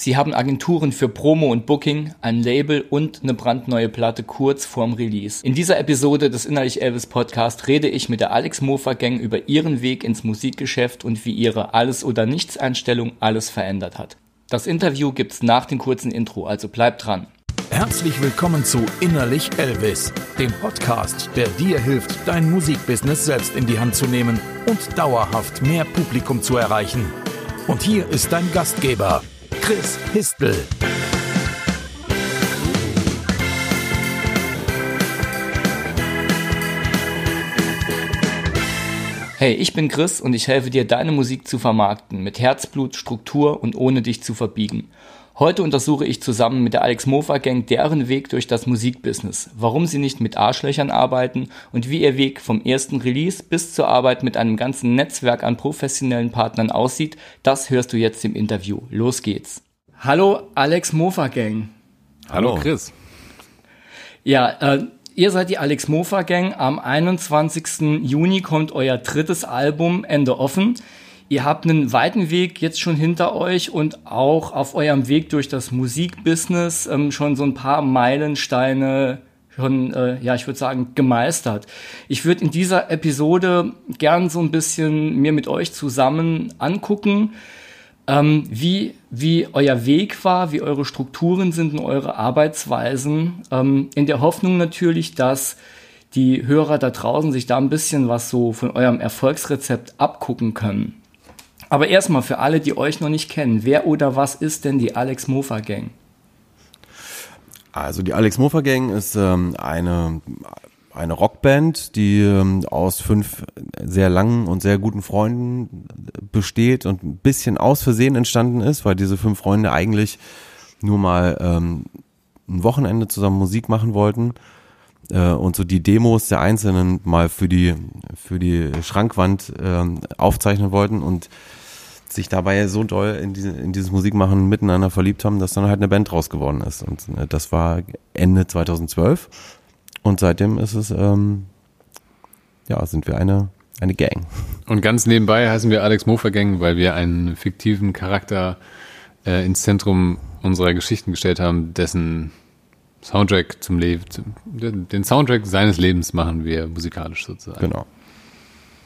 Sie haben Agenturen für Promo und Booking, ein Label und eine brandneue Platte kurz vorm Release. In dieser Episode des Innerlich Elvis Podcast rede ich mit der Alex Mofer Gang über ihren Weg ins Musikgeschäft und wie ihre Alles- oder Nichts-Einstellung alles verändert hat. Das Interview gibt's nach dem kurzen Intro, also bleibt dran. Herzlich willkommen zu Innerlich Elvis, dem Podcast, der dir hilft, dein Musikbusiness selbst in die Hand zu nehmen und dauerhaft mehr Publikum zu erreichen. Und hier ist dein Gastgeber, Chris Histel. Hey, ich bin Chris und ich helfe dir, deine Musik zu vermarkten, mit Herzblut, Struktur und ohne dich zu verbiegen. Heute untersuche ich zusammen mit der Alex Mofa Gang deren Weg durch das Musikbusiness, warum sie nicht mit Arschlöchern arbeiten und wie ihr Weg vom ersten Release bis zur Arbeit mit einem ganzen Netzwerk an professionellen Partnern aussieht, das hörst du jetzt im Interview. Los geht's. Hallo Alex Mofa Gang. Hallo Chris. Ja, äh, ihr seid die Alex Mofa Gang. Am 21. Juni kommt euer drittes Album Ende offen. Ihr habt einen weiten Weg jetzt schon hinter euch und auch auf eurem Weg durch das Musikbusiness ähm, schon so ein paar Meilensteine schon, äh, ja, ich würde sagen, gemeistert. Ich würde in dieser Episode gern so ein bisschen mir mit euch zusammen angucken, ähm, wie, wie euer Weg war, wie eure Strukturen sind und eure Arbeitsweisen, ähm, in der Hoffnung natürlich, dass die Hörer da draußen sich da ein bisschen was so von eurem Erfolgsrezept abgucken können. Aber erstmal für alle, die euch noch nicht kennen, wer oder was ist denn die Alex Mofa Gang? Also die Alex Mofa Gang ist ähm, eine eine Rockband, die ähm, aus fünf sehr langen und sehr guten Freunden besteht und ein bisschen aus Versehen entstanden ist, weil diese fünf Freunde eigentlich nur mal ähm, ein Wochenende zusammen Musik machen wollten äh, und so die Demos der Einzelnen mal für die für die Schrankwand äh, aufzeichnen wollten und sich dabei so doll in, diese, in dieses Musikmachen miteinander verliebt haben, dass dann halt eine Band draus geworden ist. Und äh, das war Ende 2012. Und seitdem ist es, ähm, ja, sind wir eine, eine Gang. Und ganz nebenbei heißen wir Alex Mofer Gang, weil wir einen fiktiven Charakter äh, ins Zentrum unserer Geschichten gestellt haben, dessen Soundtrack zum Leben, den Soundtrack seines Lebens machen wir musikalisch sozusagen. Genau.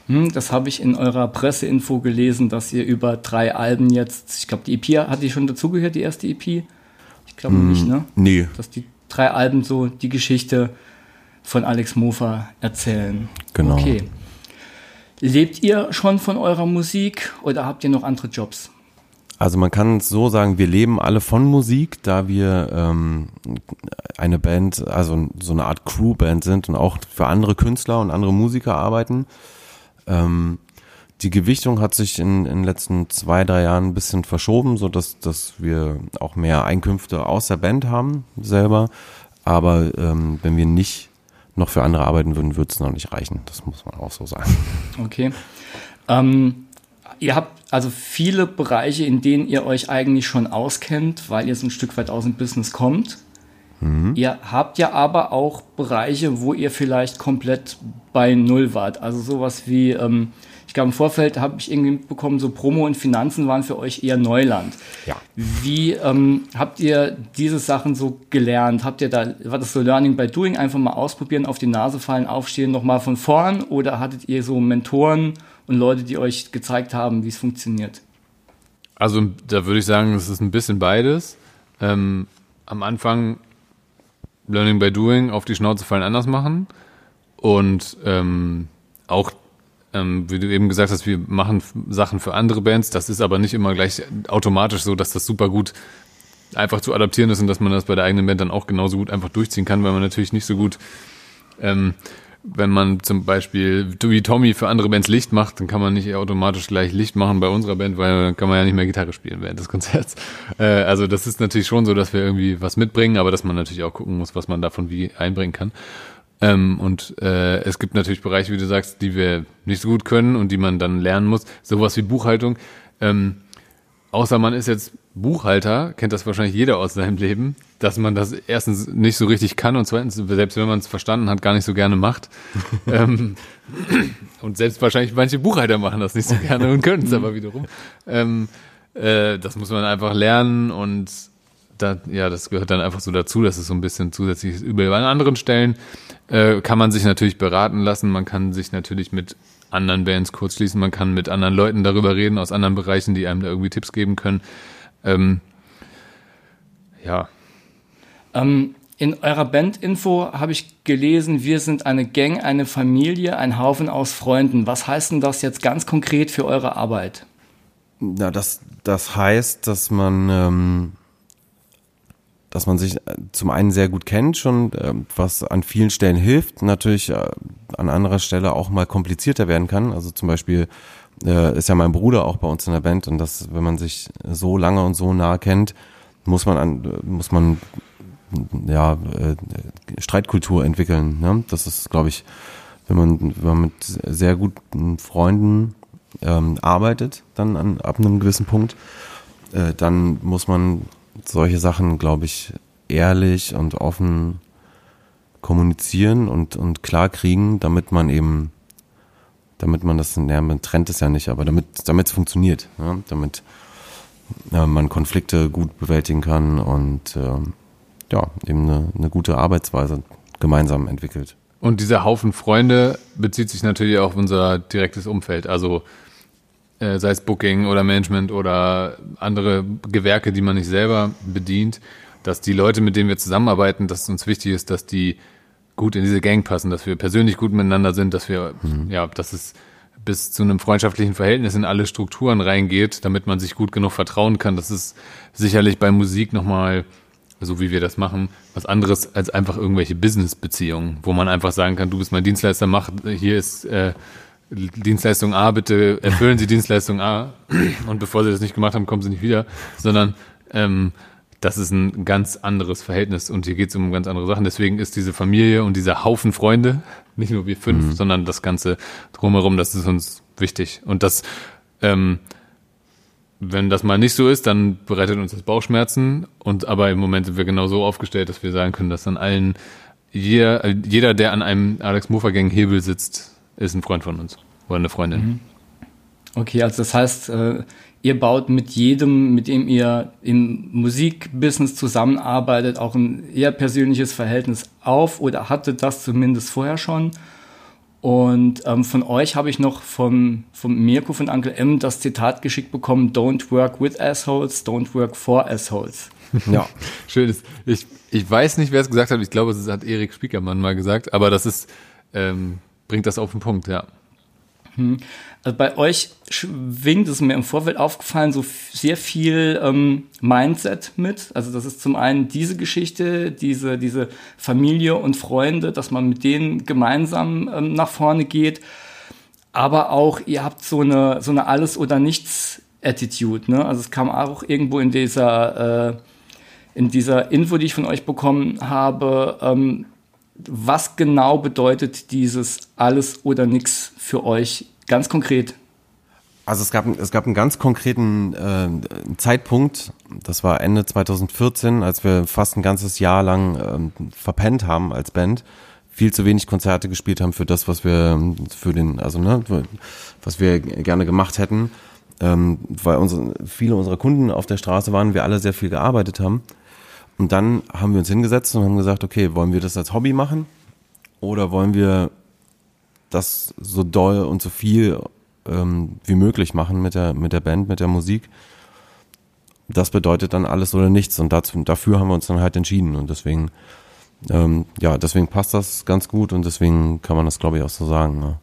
Hm, das habe ich in eurer Presseinfo gelesen, dass ihr über drei Alben jetzt, ich glaube, die EP hat die schon dazugehört, die erste EP? Ich glaube mm, nicht, ne? Nee. Dass die drei Alben so die Geschichte von Alex Mofa erzählen. Genau. Okay. Lebt ihr schon von eurer Musik oder habt ihr noch andere Jobs? Also man kann es so sagen, wir leben alle von Musik, da wir ähm, eine Band, also so eine Art Crewband sind und auch für andere Künstler und andere Musiker arbeiten. Ähm, die Gewichtung hat sich in, in den letzten zwei, drei Jahren ein bisschen verschoben, so dass, dass wir auch mehr Einkünfte aus der Band haben selber. Aber ähm, wenn wir nicht noch für andere arbeiten würden, würde es noch nicht reichen. Das muss man auch so sagen. Okay. Ähm, ihr habt also viele Bereiche, in denen ihr euch eigentlich schon auskennt, weil ihr so ein Stück weit aus dem Business kommt. Mhm. Ihr habt ja aber auch Bereiche, wo ihr vielleicht komplett bei Null wart. Also sowas wie, ähm, ich glaube im Vorfeld habe ich irgendwie mitbekommen, so Promo und Finanzen waren für euch eher Neuland. Ja. Wie ähm, habt ihr diese Sachen so gelernt? Habt ihr da, war das so Learning by Doing, einfach mal ausprobieren, auf die Nase fallen, aufstehen, nochmal von vorn? Oder hattet ihr so Mentoren und Leute, die euch gezeigt haben, wie es funktioniert? Also da würde ich sagen, es ist ein bisschen beides. Ähm, am Anfang Learning by Doing, auf die Schnauze fallen, anders machen. Und ähm, auch, ähm, wie du eben gesagt hast, wir machen Sachen für andere Bands. Das ist aber nicht immer gleich automatisch so, dass das super gut einfach zu adaptieren ist und dass man das bei der eigenen Band dann auch genauso gut einfach durchziehen kann, weil man natürlich nicht so gut ähm, wenn man zum Beispiel wie Tommy für andere Bands Licht macht, dann kann man nicht automatisch gleich Licht machen bei unserer Band, weil dann kann man ja nicht mehr Gitarre spielen während des Konzerts. Äh, also das ist natürlich schon so, dass wir irgendwie was mitbringen, aber dass man natürlich auch gucken muss, was man davon wie einbringen kann. Ähm, und äh, es gibt natürlich Bereiche, wie du sagst, die wir nicht so gut können und die man dann lernen muss. Sowas wie Buchhaltung. Ähm, außer man ist jetzt Buchhalter, kennt das wahrscheinlich jeder aus seinem Leben, dass man das erstens nicht so richtig kann und zweitens, selbst wenn man es verstanden hat, gar nicht so gerne macht. ähm, und selbst wahrscheinlich manche Buchhalter machen das nicht so gerne und können es aber wiederum. Ähm, Äh, das muss man einfach lernen und da, ja, das gehört dann einfach so dazu, dass es so ein bisschen zusätzliches Übel. An anderen Stellen äh, kann man sich natürlich beraten lassen, man kann sich natürlich mit anderen Bands kurz schließen, man kann mit anderen Leuten darüber reden aus anderen Bereichen, die einem da irgendwie Tipps geben können. Ähm, ja. Ähm, in eurer Bandinfo habe ich gelesen, wir sind eine Gang, eine Familie, ein Haufen aus Freunden. Was heißt denn das jetzt ganz konkret für eure Arbeit? Na, das, das heißt, dass man, ähm, dass man sich äh, zum einen sehr gut kennt, schon äh, was an vielen Stellen hilft, natürlich äh, an anderer Stelle auch mal komplizierter werden kann. Also zum Beispiel äh, ist ja mein Bruder auch bei uns in der Band und das, wenn man sich so lange und so nah kennt, muss man an, muss man ja äh, Streitkultur entwickeln. Ne? Das ist, glaube ich, wenn man, wenn man mit sehr guten Freunden ähm, arbeitet, dann an, ab einem gewissen Punkt, äh, dann muss man solche Sachen, glaube ich, ehrlich und offen kommunizieren und, und klar kriegen, damit man eben, damit man das, ja, man trennt es ja nicht, aber damit es funktioniert, ja? damit äh, man Konflikte gut bewältigen kann und äh, ja, eben eine, eine gute Arbeitsweise gemeinsam entwickelt. Und dieser Haufen Freunde bezieht sich natürlich auch auf unser direktes Umfeld. Also äh, sei es Booking oder Management oder andere Gewerke, die man nicht selber bedient, dass die Leute, mit denen wir zusammenarbeiten, dass es uns wichtig ist, dass die gut in diese Gang passen, dass wir persönlich gut miteinander sind, dass wir, mhm. ja, dass es bis zu einem freundschaftlichen Verhältnis in alle Strukturen reingeht, damit man sich gut genug vertrauen kann. Das ist sicherlich bei Musik nochmal, so wie wir das machen, was anderes als einfach irgendwelche Business-Beziehungen, wo man einfach sagen kann, du bist mein Dienstleister, mach, hier ist äh, Dienstleistung A, bitte erfüllen Sie Dienstleistung A und bevor Sie das nicht gemacht haben, kommen Sie nicht wieder, sondern ähm, das ist ein ganz anderes Verhältnis und hier geht es um ganz andere Sachen. Deswegen ist diese Familie und dieser Haufen Freunde, nicht nur wir fünf, mhm. sondern das Ganze drumherum, das ist uns wichtig. Und das, ähm, wenn das mal nicht so ist, dann bereitet uns das Bauchschmerzen. Und aber im Moment sind wir genau so aufgestellt, dass wir sagen können, dass an allen jeder, jeder der an einem Alex Mofer Gang Hebel sitzt, ist ein Freund von uns oder eine Freundin. Mhm. Okay, also das heißt, äh, ihr baut mit jedem, mit dem ihr im Musikbusiness zusammenarbeitet, auch ein eher persönliches Verhältnis auf oder hattet das zumindest vorher schon. Und ähm, von euch habe ich noch vom, vom Mirko von Uncle M das Zitat geschickt bekommen: Don't work with assholes, don't work for assholes. Ja, schön. Ich, ich weiß nicht, wer es gesagt hat. Ich glaube, es hat Erik Spiekermann mal gesagt, aber das ist ähm, bringt das auf den Punkt, ja. Hm. Also bei euch schwingt es mir im Vorfeld aufgefallen, so sehr viel ähm, Mindset mit. Also das ist zum einen diese Geschichte, diese, diese Familie und Freunde, dass man mit denen gemeinsam ähm, nach vorne geht. Aber auch, ihr habt so eine, so eine Alles- oder Nichts-Attitude. Ne? Also es kam auch irgendwo in dieser, äh, in dieser Info, die ich von euch bekommen habe, ähm, was genau bedeutet dieses alles oder nichts für euch ganz konkret? Also es gab, es gab einen ganz konkreten äh, Zeitpunkt, das war Ende 2014, als wir fast ein ganzes Jahr lang äh, verpennt haben als Band, viel zu wenig Konzerte gespielt haben für das, was wir für den, also ne, was wir gerne gemacht hätten, ähm, weil unsere, viele unserer Kunden auf der Straße waren, wir alle sehr viel gearbeitet haben. Und dann haben wir uns hingesetzt und haben gesagt, okay, wollen wir das als Hobby machen oder wollen wir das so doll und so viel ähm, wie möglich machen mit der, mit der Band, mit der Musik? Das bedeutet dann alles oder nichts und dazu, dafür haben wir uns dann halt entschieden und deswegen, ähm, ja, deswegen passt das ganz gut und deswegen kann man das, glaube ich, auch so sagen. Ne?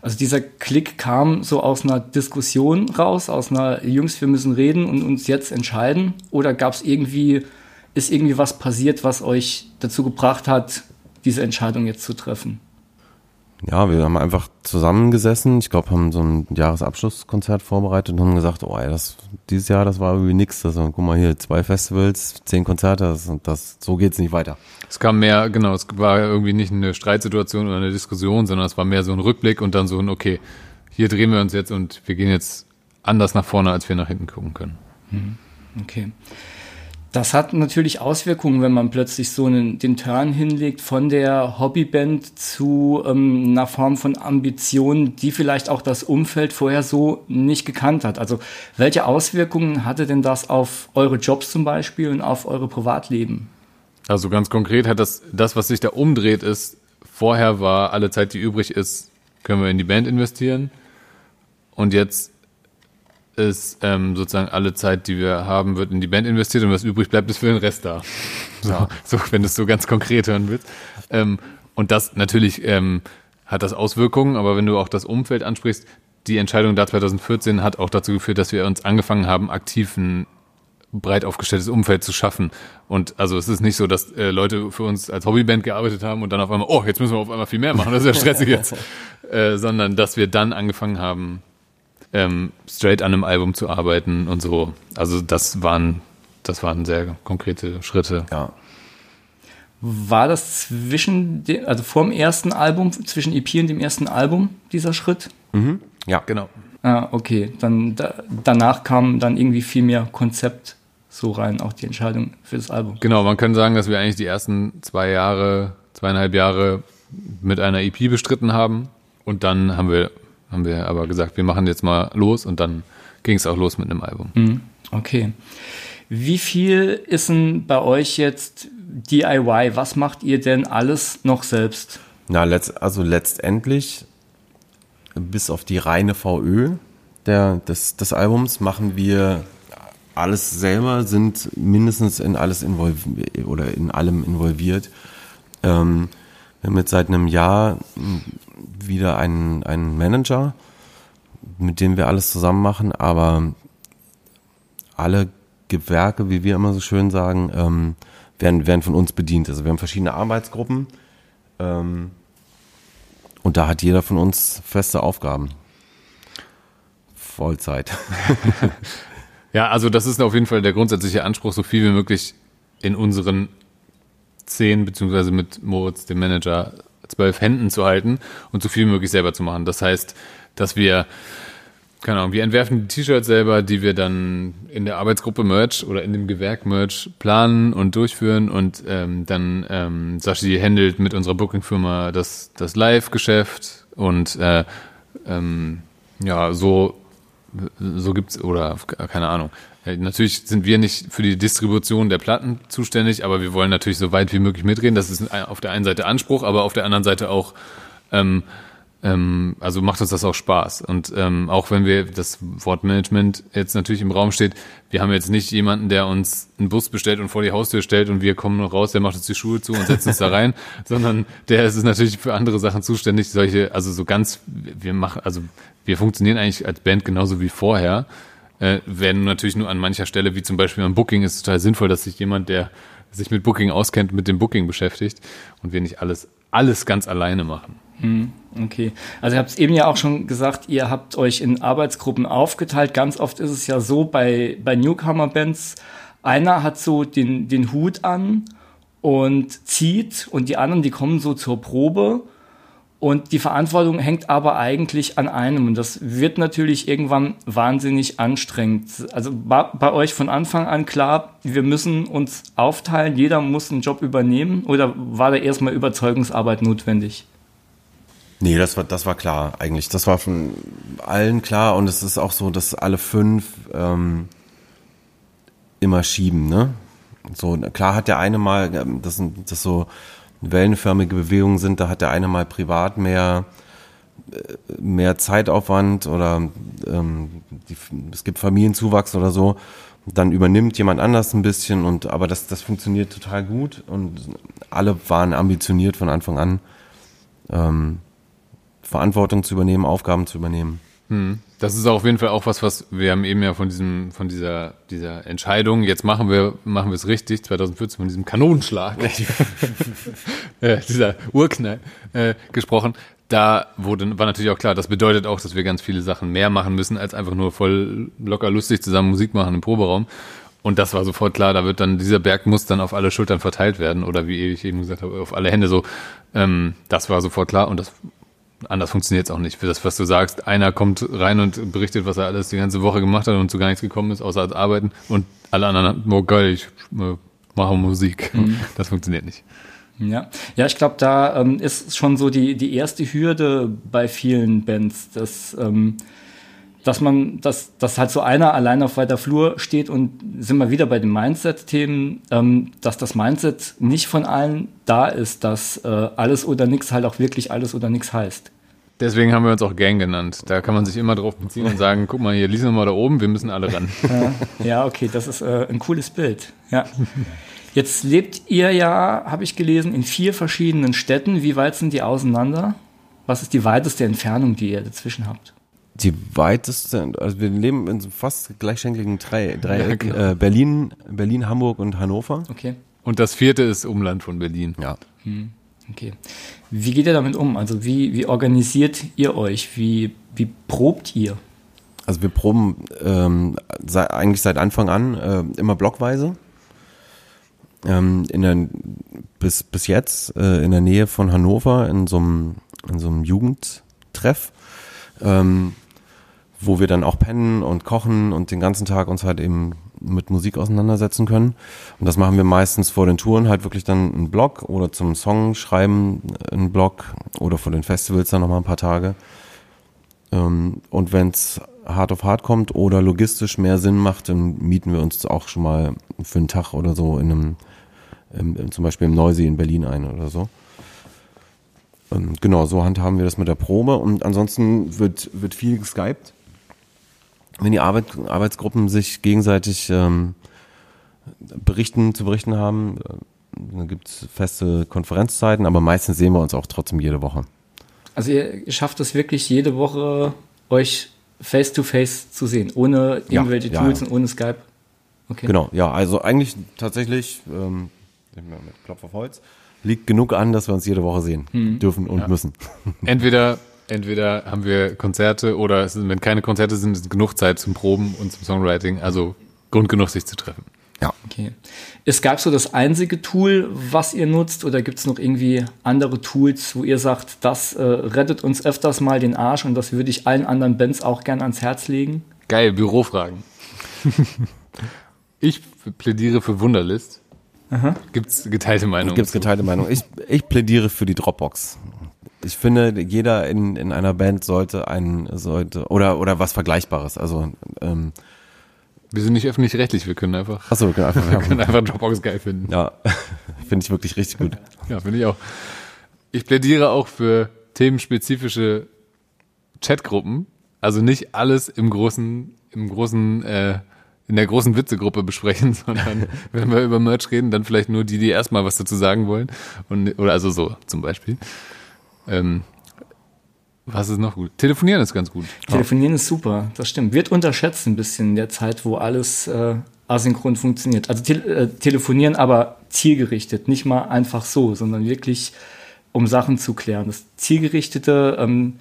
Also dieser Klick kam so aus einer Diskussion raus, aus einer Jungs, wir müssen reden und uns jetzt entscheiden? Oder gab es irgendwie, ist irgendwie was passiert, was euch dazu gebracht hat, diese Entscheidung jetzt zu treffen? Ja, wir haben einfach zusammengesessen. Ich glaube, haben so ein Jahresabschlusskonzert vorbereitet und haben gesagt, oh, ey, das dieses Jahr, das war irgendwie nix. Also, guck mal hier, zwei Festivals, zehn Konzerte, das, das so geht's nicht weiter. Es kam mehr, genau, es war irgendwie nicht eine Streitsituation oder eine Diskussion, sondern es war mehr so ein Rückblick und dann so ein, okay, hier drehen wir uns jetzt und wir gehen jetzt anders nach vorne, als wir nach hinten gucken können. Mhm. Okay. Das hat natürlich Auswirkungen, wenn man plötzlich so einen, den Turn hinlegt von der Hobbyband zu ähm, einer Form von Ambition, die vielleicht auch das Umfeld vorher so nicht gekannt hat. Also welche Auswirkungen hatte denn das auf eure Jobs zum Beispiel und auf eure Privatleben? Also ganz konkret hat das, das, was sich da umdreht, ist, vorher war alle Zeit, die übrig ist, können wir in die Band investieren. Und jetzt ist ähm, sozusagen alle Zeit, die wir haben, wird in die Band investiert und was übrig bleibt, ist für den Rest da. So, so wenn du es so ganz konkret hören willst. Ähm, und das natürlich ähm, hat das Auswirkungen, aber wenn du auch das Umfeld ansprichst, die Entscheidung da 2014 hat auch dazu geführt, dass wir uns angefangen haben, aktiv ein breit aufgestelltes Umfeld zu schaffen. Und also es ist nicht so, dass äh, Leute für uns als Hobbyband gearbeitet haben und dann auf einmal, oh, jetzt müssen wir auf einmal viel mehr machen, das ist ja stressig jetzt. äh, sondern dass wir dann angefangen haben, ähm, straight an einem Album zu arbeiten und so. Also das waren, das waren sehr konkrete Schritte. Ja. War das zwischen, de, also vor dem ersten Album, zwischen EP und dem ersten Album, dieser Schritt? Mhm. Ja, genau. Ah, okay. Dann da, danach kam dann irgendwie viel mehr Konzept so rein, auch die Entscheidung für das Album. Genau, man kann sagen, dass wir eigentlich die ersten zwei Jahre, zweieinhalb Jahre mit einer EP bestritten haben. Und dann haben wir haben wir aber gesagt, wir machen jetzt mal los und dann ging es auch los mit einem Album. Mhm. Okay. Wie viel ist denn bei euch jetzt DIY? Was macht ihr denn alles noch selbst? Na, letzt, also letztendlich, bis auf die reine VÖ der, des, des Albums, machen wir alles selber, sind mindestens in alles involviert oder in allem involviert. Ähm, wir haben jetzt seit einem Jahr wieder einen, einen Manager, mit dem wir alles zusammen machen, aber alle Gewerke, wie wir immer so schön sagen, ähm, werden, werden von uns bedient. Also wir haben verschiedene Arbeitsgruppen ähm, und da hat jeder von uns feste Aufgaben. Vollzeit. ja, also das ist auf jeden Fall der grundsätzliche Anspruch, so viel wie möglich in unseren zehn, beziehungsweise mit Moritz, dem Manager, zwölf Händen zu halten und so viel möglich selber zu machen. Das heißt, dass wir, keine Ahnung, wir entwerfen die T-Shirts selber, die wir dann in der Arbeitsgruppe Merch oder in dem Gewerk Merch planen und durchführen und ähm, dann ähm, Sashi handelt mit unserer Booking-Firma das, das Live-Geschäft und äh, ähm, ja, so, so gibt's, oder keine Ahnung, Natürlich sind wir nicht für die Distribution der Platten zuständig, aber wir wollen natürlich so weit wie möglich mitreden. Das ist auf der einen Seite Anspruch, aber auf der anderen Seite auch, ähm, ähm, also macht uns das auch Spaß. Und ähm, auch wenn wir das Wort Management jetzt natürlich im Raum steht, wir haben jetzt nicht jemanden, der uns einen Bus bestellt und vor die Haustür stellt und wir kommen raus, der macht uns die Schuhe zu und setzt uns da rein, sondern der ist natürlich für andere Sachen zuständig. Solche, also so ganz, wir machen, also wir funktionieren eigentlich als Band genauso wie vorher äh, werden natürlich nur an mancher Stelle, wie zum Beispiel am Booking, ist es total sinnvoll, dass sich jemand, der sich mit Booking auskennt, mit dem Booking beschäftigt und wir nicht alles, alles ganz alleine machen. Hm, okay. Also ihr habt es eben ja auch schon gesagt, ihr habt euch in Arbeitsgruppen aufgeteilt. Ganz oft ist es ja so bei, bei Newcomer-Bands, einer hat so den, den Hut an und zieht und die anderen, die kommen so zur Probe und die Verantwortung hängt aber eigentlich an einem. Und das wird natürlich irgendwann wahnsinnig anstrengend. Also war bei euch von Anfang an klar, wir müssen uns aufteilen, jeder muss einen Job übernehmen? Oder war da erstmal Überzeugungsarbeit notwendig? Nee, das war, das war klar eigentlich. Das war von allen klar. Und es ist auch so, dass alle fünf ähm, immer schieben. Ne? So, klar hat der eine mal, ähm, das sind das so wellenförmige Bewegungen sind, da hat der eine mal privat mehr äh, mehr Zeitaufwand oder ähm, die, es gibt Familienzuwachs oder so, dann übernimmt jemand anders ein bisschen und aber das, das funktioniert total gut und alle waren ambitioniert von Anfang an, ähm, Verantwortung zu übernehmen, Aufgaben zu übernehmen. Hm. Das ist auf jeden Fall auch was, was wir haben eben ja von diesem, von dieser, dieser Entscheidung, jetzt machen wir, machen wir es richtig, 2014 von diesem Kanonenschlag, äh, dieser Urknall äh, gesprochen. Da wurde, war natürlich auch klar, das bedeutet auch, dass wir ganz viele Sachen mehr machen müssen, als einfach nur voll locker lustig zusammen Musik machen im Proberaum. Und das war sofort klar, da wird dann, dieser Berg muss dann auf alle Schultern verteilt werden oder wie ich eben gesagt habe, auf alle Hände so. Ähm, das war sofort klar und das anders funktioniert es auch nicht. Für das, was du sagst, einer kommt rein und berichtet, was er alles die ganze Woche gemacht hat und zu gar nichts gekommen ist, außer als Arbeiten. Und alle anderen, oh geil, ich äh, mache Musik. Mhm. Das funktioniert nicht. Ja, ja, ich glaube, da ähm, ist schon so die, die erste Hürde bei vielen Bands, dass, ähm, dass man, dass, dass halt so einer allein auf weiter Flur steht und sind wir wieder bei den Mindset-Themen, ähm, dass das Mindset nicht von allen da ist, dass äh, alles oder nichts halt auch wirklich alles oder nichts heißt. Deswegen haben wir uns auch Gang genannt. Da kann man sich immer drauf beziehen und sagen, guck mal hier, lies mal da oben, wir müssen alle ran. Ja, ja okay, das ist äh, ein cooles Bild. Ja. Jetzt lebt ihr ja, habe ich gelesen, in vier verschiedenen Städten. Wie weit sind die auseinander? Was ist die weiteste Entfernung, die ihr dazwischen habt? Die weiteste, also wir leben in so fast gleichschenkligen drei, Dreieck, ja, genau. äh, Berlin, Berlin, Hamburg und Hannover. Okay. Und das vierte ist Umland von Berlin. Ja. Hm. Okay. Wie geht ihr damit um? Also wie, wie organisiert ihr euch? Wie, wie probt ihr? Also wir proben ähm, sei, eigentlich seit Anfang an äh, immer blockweise. Ähm, in der, bis, bis jetzt äh, in der Nähe von Hannover in so einem, in so einem Jugendtreff, ähm, wo wir dann auch pennen und kochen und den ganzen Tag uns halt eben mit Musik auseinandersetzen können. Und das machen wir meistens vor den Touren halt wirklich dann einen Blog oder zum Song schreiben einen Blog oder vor den Festivals dann nochmal ein paar Tage. Ähm, und wenn es hart auf hart kommt oder logistisch mehr Sinn macht, dann mieten wir uns auch schon mal für einen Tag oder so in einem, zum Beispiel im Neusee in Berlin ein oder so. Ähm, genau, so handhaben wir das mit der Probe und ansonsten wird, wird viel geskypt wenn die Arbeit, Arbeitsgruppen sich gegenseitig ähm, berichten, zu berichten haben, äh, dann gibt es feste Konferenzzeiten, aber meistens sehen wir uns auch trotzdem jede Woche. Also ihr schafft es wirklich jede Woche, euch face-to-face -face zu sehen, ohne irgendwelche ja, Tools ja. und ohne Skype? Okay. Genau, ja, also eigentlich tatsächlich, ähm, mit Klopf auf Holz, liegt genug an, dass wir uns jede Woche sehen hm. dürfen und ja. müssen. Entweder entweder haben wir Konzerte oder sind, wenn keine Konzerte sind, ist genug Zeit zum Proben und zum Songwriting. Also Grund genug, sich zu treffen. Ja. Okay. Ist Skype so das einzige Tool, was ihr nutzt, oder gibt es noch irgendwie andere Tools, wo ihr sagt, das äh, rettet uns öfters mal den Arsch und das würde ich allen anderen Bands auch gerne ans Herz legen? Geil, Bürofragen. ich plädiere für Wunderlist. Gibt es geteilte Meinung? Gibt es geteilte Meinung. Ich, ich plädiere für die Dropbox ich finde, jeder in, in einer Band sollte ein, sollte, oder, oder was Vergleichbares. Also, ähm, wir sind nicht öffentlich-rechtlich, wir können einfach. Achso, wir können einfach, wir können einfach Dropbox geil finden. Ja, finde ich wirklich richtig gut. Ja, finde ich auch. Ich plädiere auch für themenspezifische Chatgruppen. Also nicht alles im großen, im großen, äh, in der großen Witzegruppe besprechen, sondern wenn wir über Merch reden, dann vielleicht nur die, die erstmal was dazu sagen wollen. Und, oder also so zum Beispiel. Ähm, was ist noch gut? Telefonieren ist ganz gut. Telefonieren ist super, das stimmt. Wird unterschätzt ein bisschen in der Zeit, wo alles äh, asynchron funktioniert. Also te äh, telefonieren, aber zielgerichtet, nicht mal einfach so, sondern wirklich um Sachen zu klären. Das zielgerichtete, ähm,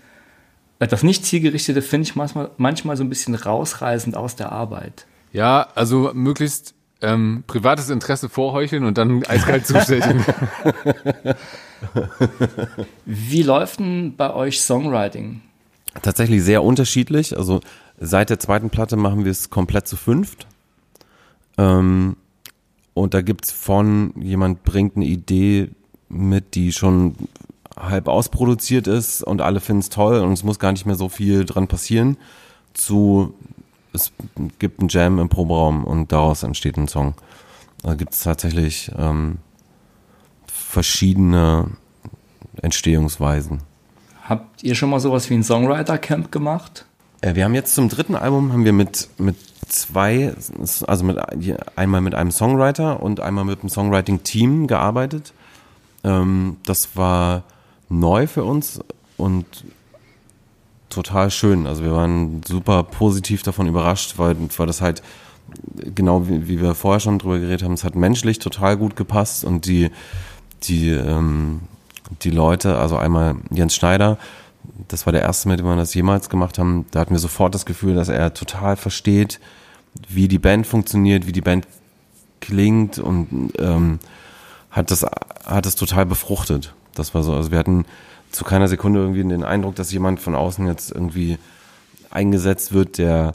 äh, das nicht zielgerichtete finde ich manchmal, manchmal so ein bisschen rausreißend aus der Arbeit. Ja, also möglichst ähm, privates Interesse vorheucheln und dann eiskalt zustechen. Wie läuft denn bei euch Songwriting? Tatsächlich sehr unterschiedlich. Also seit der zweiten Platte machen wir es komplett zu fünft. Ähm, und da gibt es von, jemand bringt eine Idee mit, die schon halb ausproduziert ist und alle finden es toll und es muss gar nicht mehr so viel dran passieren, zu es gibt einen Jam im Proberaum und daraus entsteht ein Song. Da gibt es tatsächlich ähm, verschiedene Entstehungsweisen. Habt ihr schon mal sowas wie ein Songwriter-Camp gemacht? Äh, wir haben jetzt zum dritten Album haben wir mit, mit zwei, also mit, einmal mit einem Songwriter und einmal mit einem Songwriting-Team gearbeitet. Ähm, das war neu für uns und total schön. Also wir waren super positiv davon überrascht, weil, weil das halt genau wie, wie wir vorher schon drüber geredet haben, es hat menschlich total gut gepasst und die, die, ähm, die Leute, also einmal Jens Schneider, das war der erste, mit dem wir das jemals gemacht haben, da hatten wir sofort das Gefühl, dass er total versteht, wie die Band funktioniert, wie die Band klingt und ähm, hat das hat das total befruchtet. Das war so, also wir hatten zu keiner Sekunde irgendwie den Eindruck, dass jemand von außen jetzt irgendwie eingesetzt wird, der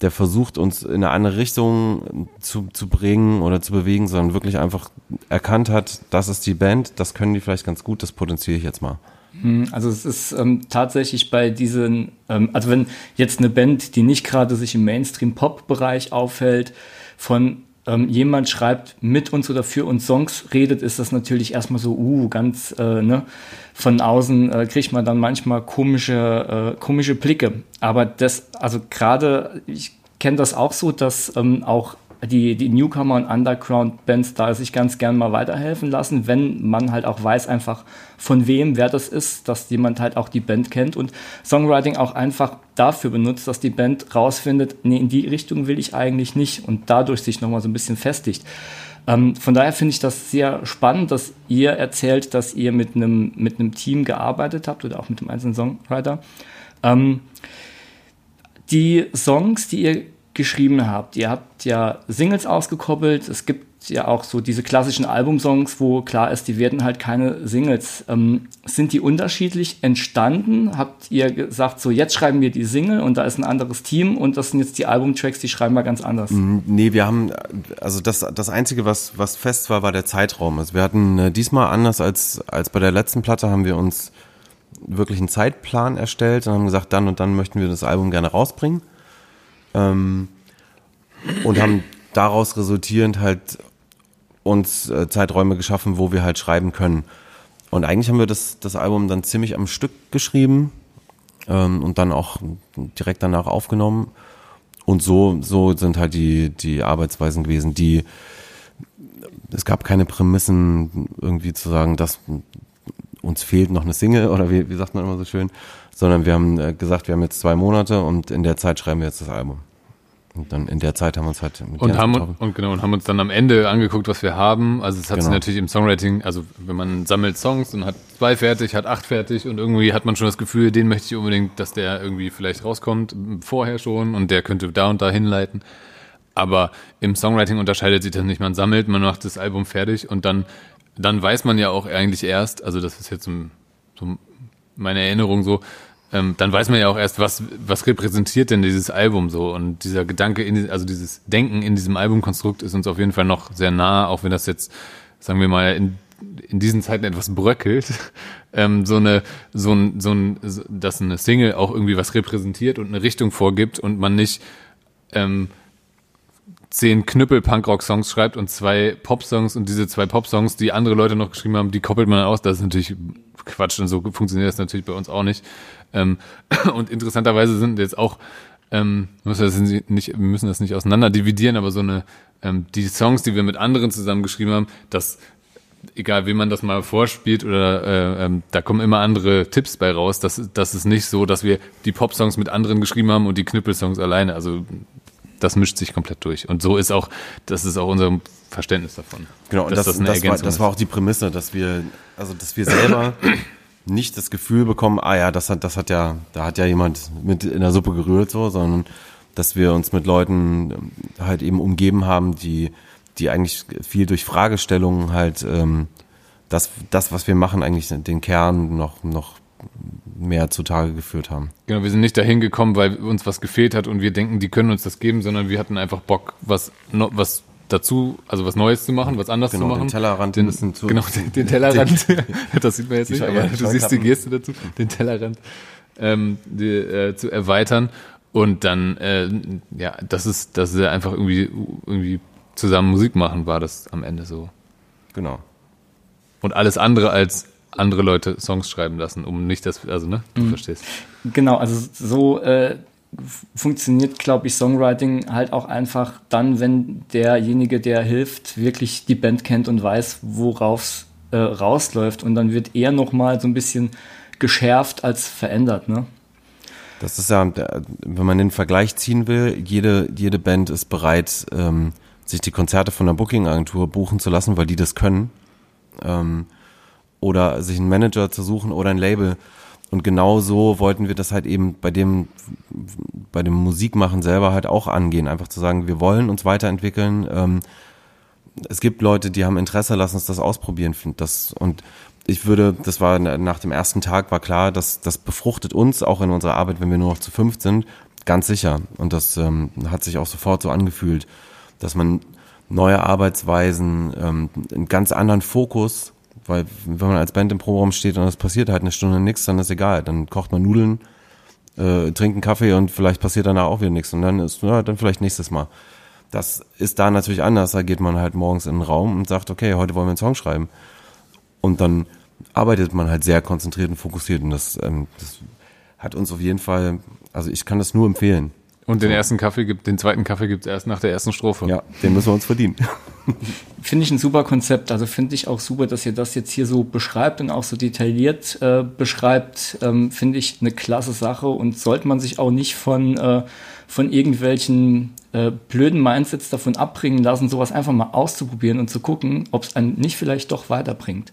der versucht, uns in eine andere Richtung zu, zu bringen oder zu bewegen, sondern wirklich einfach erkannt hat, das ist die Band, das können die vielleicht ganz gut, das potenziere ich jetzt mal. Hm, also es ist ähm, tatsächlich bei diesen, ähm, also wenn jetzt eine Band, die nicht gerade sich im Mainstream-Pop-Bereich aufhält, von ähm, jemand schreibt mit uns oder für uns Songs redet, ist das natürlich erstmal so, uh, ganz, äh, ne, von außen äh, kriegt man dann manchmal komische, äh, komische Blicke. Aber das, also gerade, ich kenne das auch so, dass ähm, auch die, die Newcomer und Underground-Bands da sich ganz gern mal weiterhelfen lassen, wenn man halt auch weiß einfach von wem, wer das ist, dass jemand halt auch die Band kennt und Songwriting auch einfach dafür benutzt, dass die Band rausfindet, nee, in die Richtung will ich eigentlich nicht und dadurch sich nochmal so ein bisschen festigt. Ähm, von daher finde ich das sehr spannend, dass ihr erzählt, dass ihr mit einem mit einem Team gearbeitet habt oder auch mit dem einzelnen Songwriter. Ähm, die Songs, die ihr geschrieben habt. Ihr habt ja Singles ausgekoppelt. Es gibt ja auch so diese klassischen Albumsongs, wo klar ist, die werden halt keine Singles. Ähm, sind die unterschiedlich entstanden? Habt ihr gesagt, so jetzt schreiben wir die Single und da ist ein anderes Team und das sind jetzt die Albumtracks, die schreiben wir ganz anders? Mm, nee, wir haben, also das, das Einzige, was, was fest war, war der Zeitraum. Also wir hatten äh, diesmal anders als, als bei der letzten Platte, haben wir uns wirklich einen Zeitplan erstellt und haben gesagt, dann und dann möchten wir das Album gerne rausbringen. Ähm, und haben daraus resultierend halt uns äh, Zeiträume geschaffen, wo wir halt schreiben können. Und eigentlich haben wir das, das Album dann ziemlich am Stück geschrieben ähm, und dann auch direkt danach aufgenommen. Und so, so sind halt die, die Arbeitsweisen gewesen, die es gab keine Prämissen, irgendwie zu sagen, dass uns fehlt noch eine Single oder wie, wie sagt man immer so schön, sondern wir haben äh, gesagt, wir haben jetzt zwei Monate und in der Zeit schreiben wir jetzt das Album. Und dann in der Zeit haben wir uns halt mit und haben und genau und haben uns dann am Ende angeguckt, was wir haben. Also es hat genau. sich natürlich im Songwriting, also wenn man sammelt Songs und hat zwei fertig, hat acht fertig und irgendwie hat man schon das Gefühl, den möchte ich unbedingt, dass der irgendwie vielleicht rauskommt vorher schon und der könnte da und da hinleiten. Aber im Songwriting unterscheidet sich das nicht. Man sammelt, man macht das Album fertig und dann dann weiß man ja auch eigentlich erst, also das ist jetzt so, so meine Erinnerung so, ähm, dann weiß man ja auch erst, was, was repräsentiert denn dieses Album so. Und dieser Gedanke, in, also dieses Denken in diesem Albumkonstrukt ist uns auf jeden Fall noch sehr nah, auch wenn das jetzt, sagen wir mal, in, in diesen Zeiten etwas bröckelt. Ähm, so eine, so ein, so ein, dass eine Single auch irgendwie was repräsentiert und eine Richtung vorgibt und man nicht ähm, zehn Knüppel-Punkrock-Songs schreibt und zwei Pop-Songs und diese zwei Pop-Songs, die andere Leute noch geschrieben haben, die koppelt man aus. Das ist natürlich Quatsch und so funktioniert das natürlich bei uns auch nicht. Ähm, und interessanterweise sind jetzt auch, ähm, müssen nicht, wir müssen das nicht auseinander dividieren, aber so eine, ähm, die Songs, die wir mit anderen zusammengeschrieben haben, das egal wie man das mal vorspielt oder äh, ähm, da kommen immer andere Tipps bei raus. Das, das ist nicht so, dass wir die Pop-Songs mit anderen geschrieben haben und die Knüppelsongs alleine. Also das mischt sich komplett durch. Und so ist auch, das ist auch unser Verständnis davon. Genau, und das, das, das, war, das war auch die Prämisse, dass wir, also dass wir selber nicht das Gefühl bekommen, ah ja, das hat, das hat ja, da hat ja jemand mit in der Suppe gerührt, so, sondern dass wir uns mit Leuten ähm, halt eben umgeben haben, die, die eigentlich viel durch Fragestellungen halt ähm, das, das, was wir machen, eigentlich den Kern noch, noch mehr zutage geführt haben. Genau, wir sind nicht dahin gekommen, weil uns was gefehlt hat und wir denken, die können uns das geben, sondern wir hatten einfach Bock, was, was dazu, also was Neues zu machen, was anderes genau, zu machen. Den Tellerrand den, ein zu. Genau, den, den Tellerrand. das sieht man jetzt nicht, aber du siehst die Geste dazu, den Tellerrand ähm, die, äh, zu erweitern. Und dann, äh, ja, das ist, das ist einfach irgendwie, irgendwie zusammen Musik machen, war das am Ende so. Genau. Und alles andere als andere Leute Songs schreiben lassen, um nicht das, also ne, du mhm. verstehst. Genau, also so äh, funktioniert, glaube ich, Songwriting halt auch einfach dann, wenn derjenige, der hilft, wirklich die Band kennt und weiß, worauf es äh, rausläuft. Und dann wird eher nochmal so ein bisschen geschärft als verändert, ne? Das ist ja, wenn man den Vergleich ziehen will, jede, jede Band ist bereit, ähm, sich die Konzerte von der Booking-Agentur buchen zu lassen, weil die das können. Ähm, oder sich einen Manager zu suchen oder ein Label. Und genau so wollten wir das halt eben bei dem, bei dem Musikmachen selber halt auch angehen. Einfach zu sagen, wir wollen uns weiterentwickeln. Ähm, es gibt Leute, die haben Interesse, lass uns das ausprobieren. Das, und ich würde, das war nach dem ersten Tag war klar, dass das befruchtet uns auch in unserer Arbeit, wenn wir nur noch zu fünf sind, ganz sicher. Und das ähm, hat sich auch sofort so angefühlt, dass man neue Arbeitsweisen, ähm, einen ganz anderen Fokus, weil wenn man als Band im Proberaum steht und es passiert halt eine Stunde nichts, dann ist egal. Dann kocht man Nudeln, äh, trinkt einen Kaffee und vielleicht passiert danach auch wieder nichts. Und dann ist, ja, dann vielleicht nächstes Mal. Das ist da natürlich anders. Da geht man halt morgens in den Raum und sagt, okay, heute wollen wir einen Song schreiben. Und dann arbeitet man halt sehr konzentriert und fokussiert. Und das, ähm, das hat uns auf jeden Fall, also ich kann das nur empfehlen. Und den ersten Kaffee gibt, den zweiten Kaffee gibt es erst nach der ersten Strophe. Ja, den müssen wir uns verdienen. Finde ich ein super Konzept. Also finde ich auch super, dass ihr das jetzt hier so beschreibt und auch so detailliert äh, beschreibt. Ähm, finde ich eine klasse Sache und sollte man sich auch nicht von, äh, von irgendwelchen äh, blöden Mindsets davon abbringen lassen, sowas einfach mal auszuprobieren und zu gucken, ob es einen nicht vielleicht doch weiterbringt.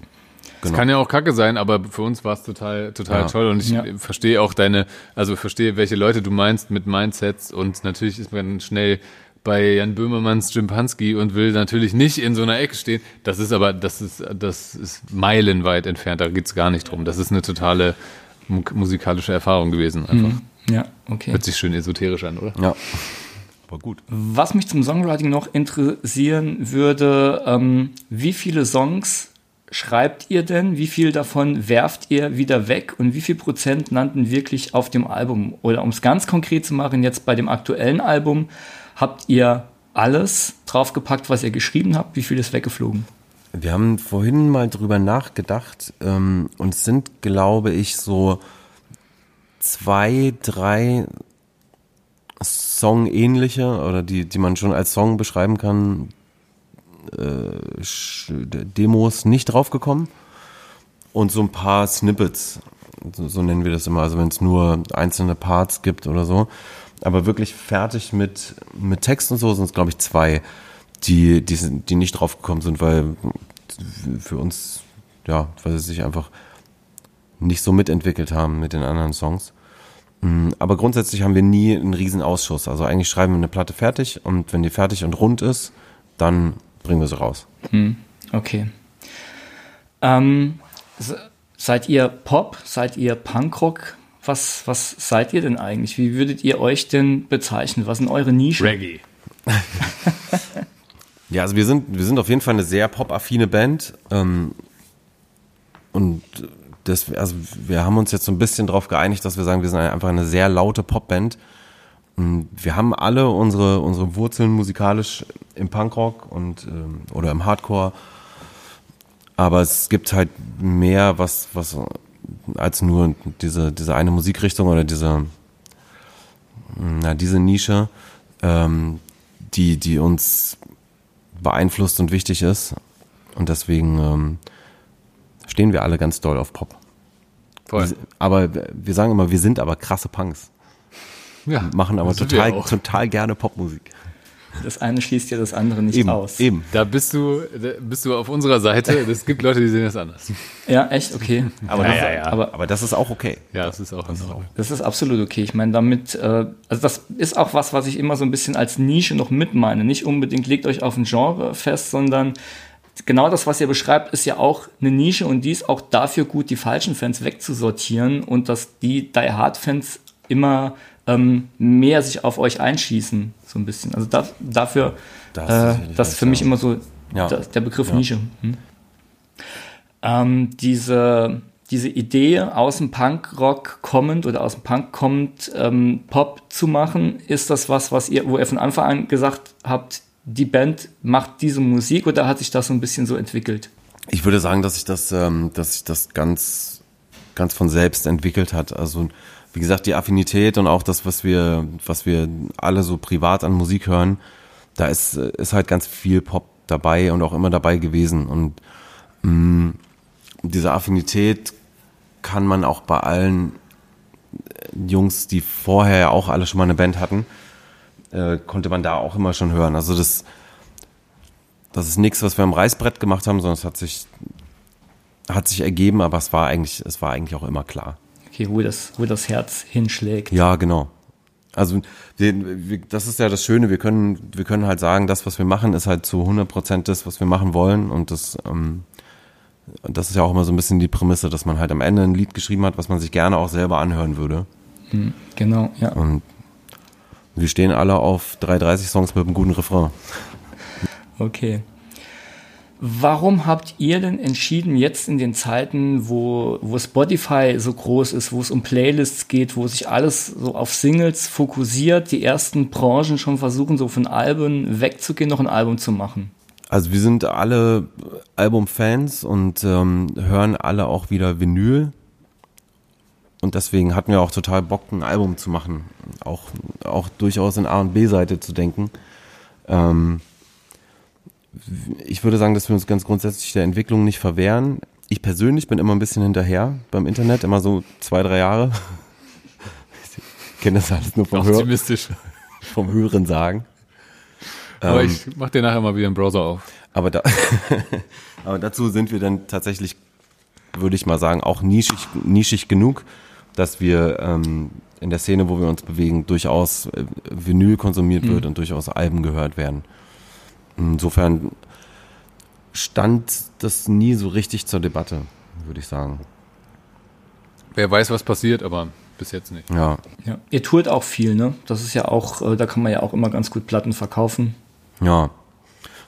Das genau. kann ja auch kacke sein, aber für uns war es total, total ja. toll und ich ja. verstehe auch deine, also verstehe, welche Leute du meinst mit Mindsets und natürlich ist man schnell bei Jan Böhmermanns Jimpanski und will natürlich nicht in so einer Ecke stehen. Das ist aber, das ist, das ist meilenweit entfernt, da geht's gar nicht drum. Das ist eine totale musikalische Erfahrung gewesen einfach. Mhm. Ja, okay. Hört sich schön esoterisch an, oder? Ja. Aber gut. Was mich zum Songwriting noch interessieren würde, ähm, wie viele Songs schreibt ihr denn? Wie viel davon werft ihr wieder weg und wie viel Prozent landen wirklich auf dem Album? Oder um es ganz konkret zu machen, jetzt bei dem aktuellen Album, habt ihr alles draufgepackt, was ihr geschrieben habt? Wie viel ist weggeflogen? Wir haben vorhin mal drüber nachgedacht ähm, und sind, glaube ich, so zwei, drei Song-ähnliche oder die, die man schon als Song beschreiben kann, Demos nicht draufgekommen und so ein paar Snippets, so, so nennen wir das immer, also wenn es nur einzelne Parts gibt oder so. Aber wirklich fertig mit, mit Text und so sind es, glaube ich, zwei, die, die, sind, die nicht draufgekommen sind, weil für uns, ja, weil sie sich einfach nicht so mitentwickelt haben mit den anderen Songs. Mm, aber grundsätzlich haben wir nie einen riesen Ausschuss. Also eigentlich schreiben wir eine Platte fertig und wenn die fertig und rund ist, dann bringen wir sie raus. Hm, okay. Ähm, seid ihr Pop? Seid ihr Punkrock? Was, was seid ihr denn eigentlich? Wie würdet ihr euch denn bezeichnen? Was sind eure Nischen? Reggae. ja, also wir sind, wir sind auf jeden Fall eine sehr pop-affine Band. Ähm, und das, also wir haben uns jetzt so ein bisschen darauf geeinigt, dass wir sagen, wir sind einfach eine sehr laute Popband. Wir haben alle unsere, unsere Wurzeln musikalisch im Punkrock und ähm, oder im Hardcore. Aber es gibt halt mehr, was, was als nur diese, diese eine Musikrichtung oder diese, na, diese Nische, ähm, die, die uns beeinflusst und wichtig ist. Und deswegen ähm, stehen wir alle ganz doll auf Pop. Voll. Aber wir sagen immer, wir sind aber krasse Punks. Ja, machen aber total, total gerne Popmusik. Das eine schließt ja das andere nicht eben, aus. Eben. Da bist du, da bist du auf unserer Seite. Es gibt Leute, die sehen das anders. Ja, echt? Okay. Aber, ja, das, ja, ja. Aber, aber das ist auch okay. Ja, das ist auch das, das ist absolut okay. Ich meine, damit, äh, also das ist auch was, was ich immer so ein bisschen als Nische noch mit meine. Nicht unbedingt legt euch auf ein Genre fest, sondern genau das, was ihr beschreibt, ist ja auch eine Nische und die ist auch dafür gut, die falschen Fans wegzusortieren und dass die Die Hard Fans immer ähm, mehr sich auf euch einschießen, so ein bisschen. Also da, dafür, das, äh, das ist für mich immer so ja. das, der Begriff ja. Nische. Hm? Ähm, diese, diese Idee, aus dem Punkrock kommend oder aus dem Punk kommend ähm, Pop zu machen, ist das was, was ihr, wo ihr von Anfang an gesagt habt, die Band macht diese Musik oder hat sich das so ein bisschen so entwickelt? Ich würde sagen, dass sich das, ähm, dass sich das ganz, ganz von selbst entwickelt hat. Also wie gesagt, die Affinität und auch das, was wir, was wir alle so privat an Musik hören, da ist, ist halt ganz viel Pop dabei und auch immer dabei gewesen. Und mh, mm, diese Affinität kann man auch bei allen Jungs, die vorher ja auch alle schon mal eine Band hatten, äh, konnte man da auch immer schon hören. Also das, das ist nichts, was wir am Reißbrett gemacht haben, sondern es hat sich, hat sich ergeben, aber es war eigentlich, es war eigentlich auch immer klar okay, wo das, wo das Herz hinschlägt. Ja, genau. Also wir, wir, das ist ja das Schöne, wir können, wir können halt sagen, das, was wir machen, ist halt zu 100 Prozent das, was wir machen wollen und das, ähm, das ist ja auch immer so ein bisschen die Prämisse, dass man halt am Ende ein Lied geschrieben hat, was man sich gerne auch selber anhören würde. Genau, ja. Und wir stehen alle auf 330 Songs mit einem guten Refrain. Okay. Warum habt ihr denn entschieden, jetzt in den Zeiten, wo, wo Spotify so groß ist, wo es um Playlists geht, wo sich alles so auf Singles fokussiert, die ersten Branchen schon versuchen, so von Alben wegzugehen, noch ein Album zu machen? Also wir sind alle Albumfans und ähm, hören alle auch wieder Vinyl. Und deswegen hatten wir auch total Bock, ein Album zu machen. Auch, auch durchaus in A- und B-Seite zu denken. Ähm, ich würde sagen, dass wir uns ganz grundsätzlich der Entwicklung nicht verwehren. Ich persönlich bin immer ein bisschen hinterher beim Internet, immer so zwei, drei Jahre. Ich kenne das alles nur vom, Hör, Optimistisch. vom Hören sagen. Aber Ähm, ich mach dir nachher mal wieder einen Browser auf. Aber, da, aber dazu sind wir dann tatsächlich, würde ich mal sagen, auch nischig, nischig genug, dass wir ähm, in der Szene, wo wir uns bewegen, durchaus äh, Vinyl konsumiert wird und durchaus Alben gehört werden. Insofern stand das nie so richtig zur Debatte, würde ich sagen. Wer weiß, was passiert, aber bis jetzt nicht. Ja, Ja. Ihr tourt auch viel, ne? Das ist ja auch, äh, da kann man ja auch immer ganz gut Platten verkaufen. ja,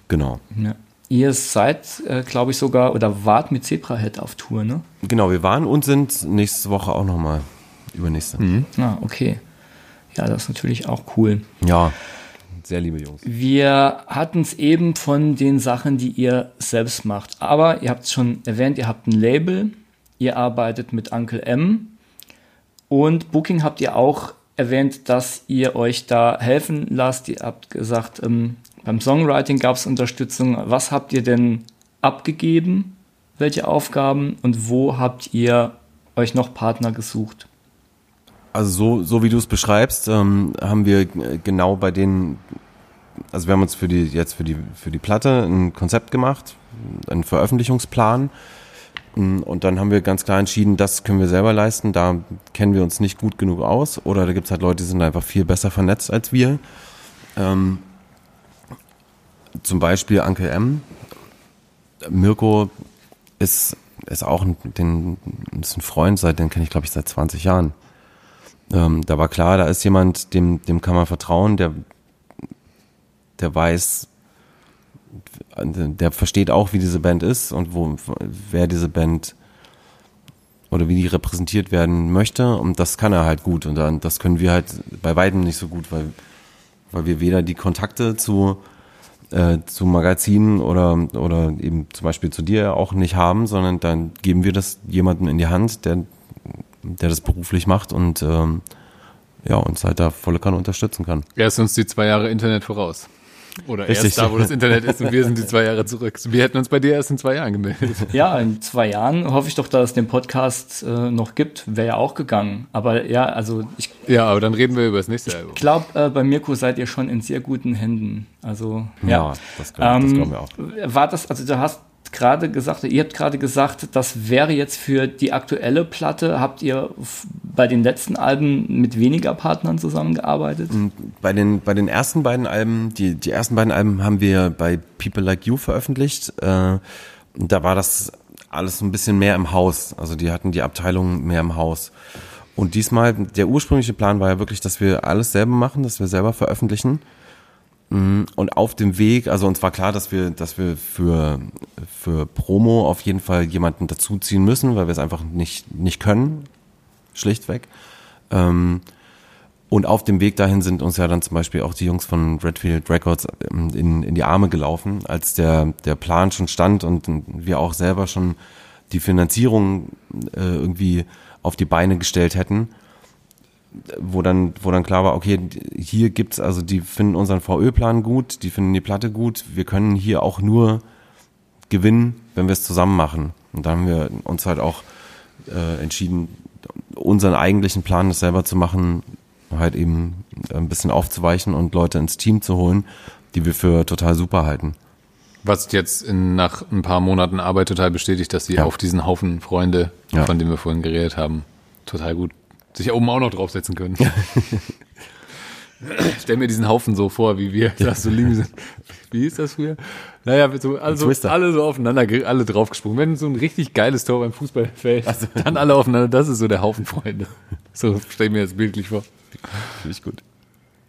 genau. Ja. Ihr seid, äh, glaube ich, sogar oder wart mit Zebrahead auf Tour, ne? Genau, wir waren und sind nächste Woche auch nochmal. Übernächste. Ah, okay. Ja, das ist natürlich auch cool. Ja, sehr liebe Jungs. Wir hatten es eben von den Sachen, die ihr selbst macht. Aber ihr habt es schon erwähnt, ihr habt ein Label, ihr arbeitet mit Uncle M und Booking habt ihr auch erwähnt, dass ihr euch da helfen lasst. Ihr habt gesagt, ähm, beim Songwriting gab es Unterstützung. Was habt ihr denn abgegeben? Welche Aufgaben und wo habt ihr euch noch Partner gesucht? Also so, so wie du es beschreibst, ähm, haben wir äh, genau bei den, also wir haben uns für die jetzt für die für die Platte ein Konzept gemacht, einen Veröffentlichungsplan Mm, und dann haben wir ganz klar entschieden, das können wir selber leisten, da kennen wir uns nicht gut genug aus oder da gibt es halt Leute, die sind einfach viel besser vernetzt als wir. Ähm, zum Beispiel Anke M. Mirko ist, ist auch ein, den, ist ein Freund, seit den kenne ich glaube ich seit 20 Jahren. Ähm, da war klar, da ist jemand, dem, dem kann man vertrauen, der, der weiß, der versteht auch, wie diese Band ist und wo, wer diese Band oder wie die repräsentiert werden möchte. Und das kann er halt gut. Und dann, das können wir halt bei weitem nicht so gut, weil, weil wir weder die Kontakte zu, äh, zu Magazinen oder, oder eben zum Beispiel zu dir auch nicht haben, sondern dann geben wir das jemandem in die Hand, der, der das beruflich macht und ähm, ja, uns halt da volle Kanne unterstützen kann. Er ist uns die zwei Jahre Internet voraus. Oder er Richtig. ist da, wo das Internet ist und wir sind die zwei Jahre zurück. Wir hätten uns bei dir erst in zwei Jahren gemeldet. Ja, in zwei Jahren hoffe ich doch, dass es den Podcast äh, noch gibt. Wäre ja auch gegangen. Aber ja, also ich Ja, aber dann reden wir über das nächste Album. glaube, äh, bei Mirko seid ihr schon in sehr guten Händen. Also ja, Ja, das glauben- das Ähm, glauben wir auch. War das, also du hast gerade gesagt, ihr habt gerade gesagt, das wäre jetzt für die aktuelle Platte. Habt ihr bei den letzten Alben mit weniger Partnern zusammengearbeitet? Bei den, bei den ersten beiden Alben, die, die ersten beiden Alben haben wir bei People Like You veröffentlicht. Äh, da war das alles ein bisschen mehr im Haus. Also die hatten die Abteilung mehr im Haus. Und diesmal, der ursprüngliche Plan war ja wirklich, dass wir alles selber machen, dass wir selber veröffentlichen. Mm, Und auf dem Weg, also uns war klar, dass wir, dass wir für, für Promo auf jeden Fall jemanden dazuziehen müssen, weil wir es einfach nicht, nicht können. Schlichtweg. Ähm, und auf dem Weg dahin sind uns ja dann zum Beispiel auch die Jungs von Redfield Records ähm, in, in die Arme gelaufen, als der, der Plan schon stand und wir auch selber schon die Finanzierung äh, irgendwie auf die Beine gestellt hätten, wo dann, wo dann klar war, okay, hier gibt's also, die finden unseren VÖ-Plan gut, die finden die Platte gut, wir können hier auch nur gewinnen, wenn wir es zusammen machen. Und da haben wir uns halt auch äh, entschieden, unseren eigentlichen Plan, das selber zu machen, halt eben ein bisschen aufzuweichen und Leute ins Team zu holen, die wir für total super halten. Was jetzt in, nach ein paar Monaten Arbeit total bestätigt, dass sie Ja. auf diesen Haufen Freunde, Ja. von denen wir vorhin geredet haben, total gut sich oben auch noch draufsetzen können. Ich stell mir diesen Haufen so vor, wie wir das so liegen sind. Wie hieß das früher? Naja, so, also, alle so aufeinander, alle draufgesprungen. Wenn so ein richtig geiles Tor beim Fußball fällt, dann alle aufeinander, das ist so der Haufen Freunde. So stell ich mir das bildlich vor. Finde ich gut.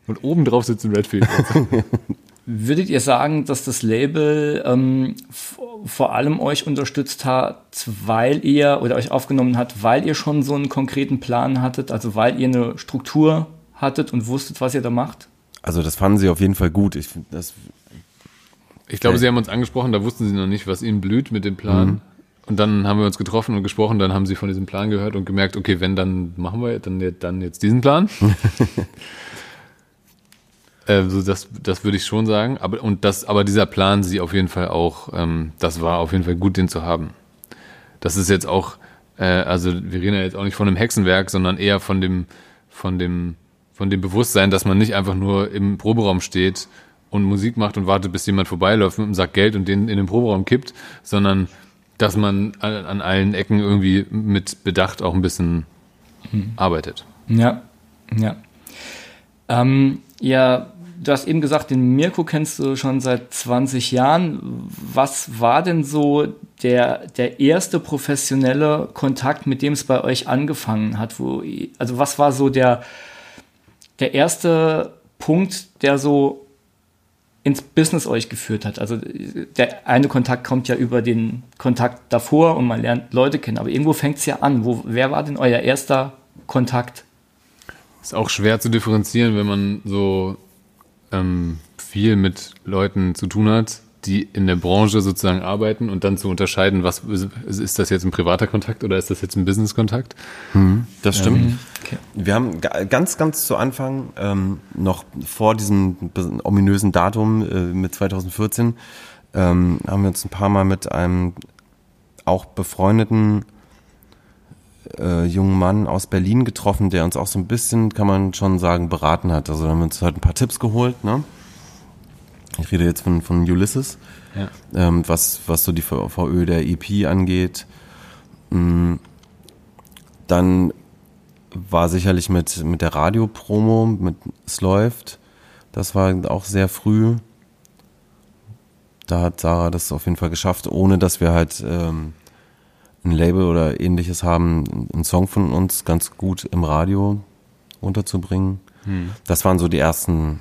Und oben drauf sitzt ein Redfield. Würdet ihr sagen, dass das Label ähm, vor allem euch unterstützt hat, weil ihr oder euch aufgenommen hat, weil ihr schon so einen konkreten Plan hattet, also weil ihr eine Struktur hattet und wusstet, was ihr da macht? Also das fanden sie auf jeden Fall gut. Ich finde das Ich glaube, Okay. sie haben uns angesprochen, da wussten sie noch nicht, was ihnen blüht mit dem Plan. Und dann haben wir uns getroffen und gesprochen, dann haben sie von diesem Plan gehört und gemerkt, okay, wenn, dann machen wir dann, dann jetzt diesen Plan. Also das, das würde ich schon sagen. Aber, und das, aber dieser Plan, sie auf jeden Fall auch, ähm, das war auf jeden Fall gut, den zu haben. Das ist jetzt auch, äh, also wir reden ja jetzt auch nicht von einem Hexenwerk, sondern eher von dem, von dem, von dem Bewusstsein, dass man nicht einfach nur im Proberaum steht und Musik macht und wartet, bis jemand vorbeiläuft mit einem Sack Geld und den in den Proberaum kippt, sondern dass man an, an allen Ecken irgendwie mit Bedacht auch ein bisschen arbeitet. Ja, ja. Ähm, ja, du hast eben gesagt, den Mirko kennst du schon seit 20 Jahren. Was war denn so der, der erste professionelle Kontakt, mit dem es bei euch angefangen hat? Wo, also was war so der, der erste Punkt, der so ins Business euch geführt hat? Also der eine Kontakt kommt ja über den Kontakt davor und man lernt Leute kennen, aber irgendwo fängt es ja an. Wo, wer war denn euer erster Kontakt? Ist auch schwer zu differenzieren, wenn man so ähm, viel mit Leuten zu tun hat, die in der Branche sozusagen arbeiten und dann zu unterscheiden, was ist das jetzt ein privater Kontakt oder ist das jetzt ein Business-Kontakt? Das stimmt. Okay. Wir haben ga- ganz, ganz zu Anfang, ähm, noch vor diesem ominösen Datum äh, mit 2014, ähm, haben wir uns ein paar Mal mit einem auch befreundeten äh, jungen Mann aus Berlin getroffen, der uns auch so ein bisschen, kann man schon sagen, beraten hat. Also da haben wir uns halt ein paar Tipps geholt. Ne? Ich rede jetzt von, von Ulysses, Ja. ähm, was, was so die VÖ der EP angeht. Mm, Dann war sicherlich mit, mit der Radiopromo, mit Es läuft. Das war auch sehr früh. Da hat Sarah das auf jeden Fall geschafft, ohne dass wir halt ähm, ein Label oder ähnliches haben, einen Song von uns ganz gut im Radio unterzubringen. Das waren so die ersten,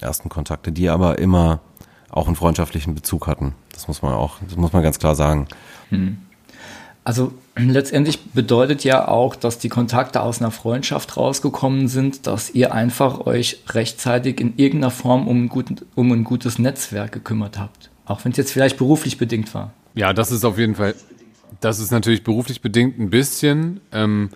ersten Kontakte, die aber immer auch einen freundschaftlichen Bezug hatten. Das muss man auch, das muss man ganz klar sagen. Also letztendlich bedeutet ja auch, dass die Kontakte aus einer Freundschaft rausgekommen sind, dass ihr einfach euch rechtzeitig in irgendeiner Form um ein, guten, um ein gutes Netzwerk gekümmert habt. Auch wenn es jetzt vielleicht beruflich bedingt war. Ja, das ist auf jeden Fall, das ist natürlich beruflich bedingt ein bisschen. Ähm,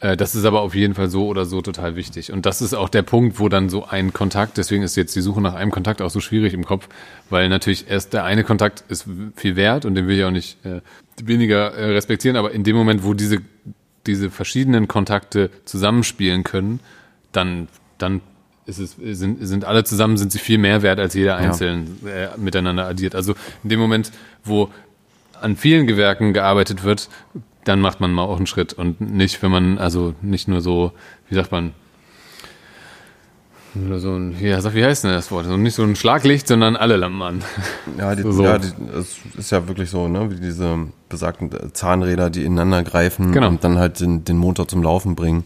äh, das ist aber auf jeden Fall so oder so total wichtig. Und das ist auch der Punkt, wo dann so ein Kontakt, deswegen ist jetzt die Suche nach einem Kontakt auch so schwierig im Kopf, weil natürlich erst der eine Kontakt ist viel wert und den will ich auch nicht äh, weniger äh, respektieren, aber in dem Moment, wo diese, diese verschiedenen Kontakte zusammenspielen können, dann, dann ist es, sind, sind alle zusammen, sind sie viel mehr wert, als jeder einzeln äh, miteinander addiert. Also in dem Moment, wo an vielen Gewerken gearbeitet wird, dann macht man mal auch einen Schritt und nicht, wenn man, also nicht nur so, wie sagt man, nur so ein, wie, wie heißt denn das Wort? Also nicht so ein Schlaglicht, sondern alle Lampen an. Ja, die, So. ja die, es ist ja wirklich so, ne, wie diese besagten Zahnräder, die ineinander greifen Genau. und dann halt den, den Motor zum Laufen bringen.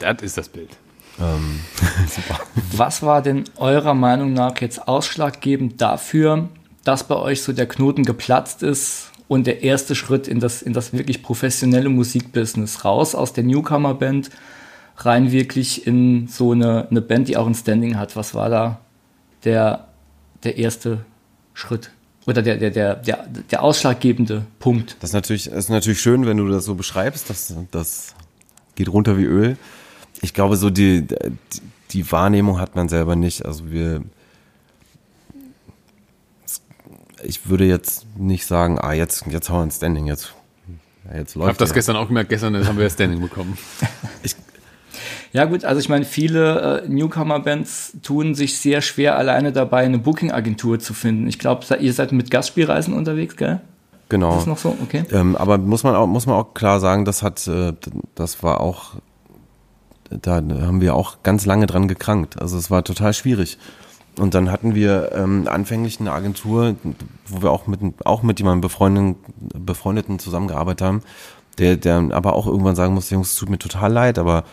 Das ist das Bild. Was war denn eurer Meinung nach jetzt ausschlaggebend dafür, dass bei euch so der Knoten geplatzt ist und der erste Schritt in das, in das wirklich professionelle Musikbusiness raus aus der Newcomer-Band rein wirklich in so eine, eine Band, die auch ein Standing hat? Was war da der, der erste Schritt? Oder der, der, der, der, der ausschlaggebende Punkt? Das ist natürlich, ist natürlich schön, wenn du das so beschreibst. Das, das geht runter wie Öl. Ich glaube, so die, die, die Wahrnehmung hat man selber nicht. Also wir, ich würde jetzt nicht sagen, ah, jetzt, jetzt haben wir ein Standing, jetzt, ja, jetzt Ich läuft habe das ja. gestern auch gemerkt, gestern haben wir das Standing bekommen. Ja gut, also ich meine, viele äh, Newcomer-Bands tun sich sehr schwer, alleine dabei eine Booking-Agentur zu finden. Ich glaube, ihr seid mit Gastspielreisen unterwegs, gell? Genau. Ist das noch so? Okay. Ähm, aber muss man auch, muss man auch klar sagen, das hat, äh, das war auch da haben wir auch ganz lange dran gekrankt. Also es war total schwierig. Und dann hatten wir ähm, anfänglich eine Agentur, wo wir auch mit auch mit jemandem befreundeten, befreundeten zusammengearbeitet haben, der, der aber auch irgendwann sagen musste, Jungs, es tut mir total leid, aber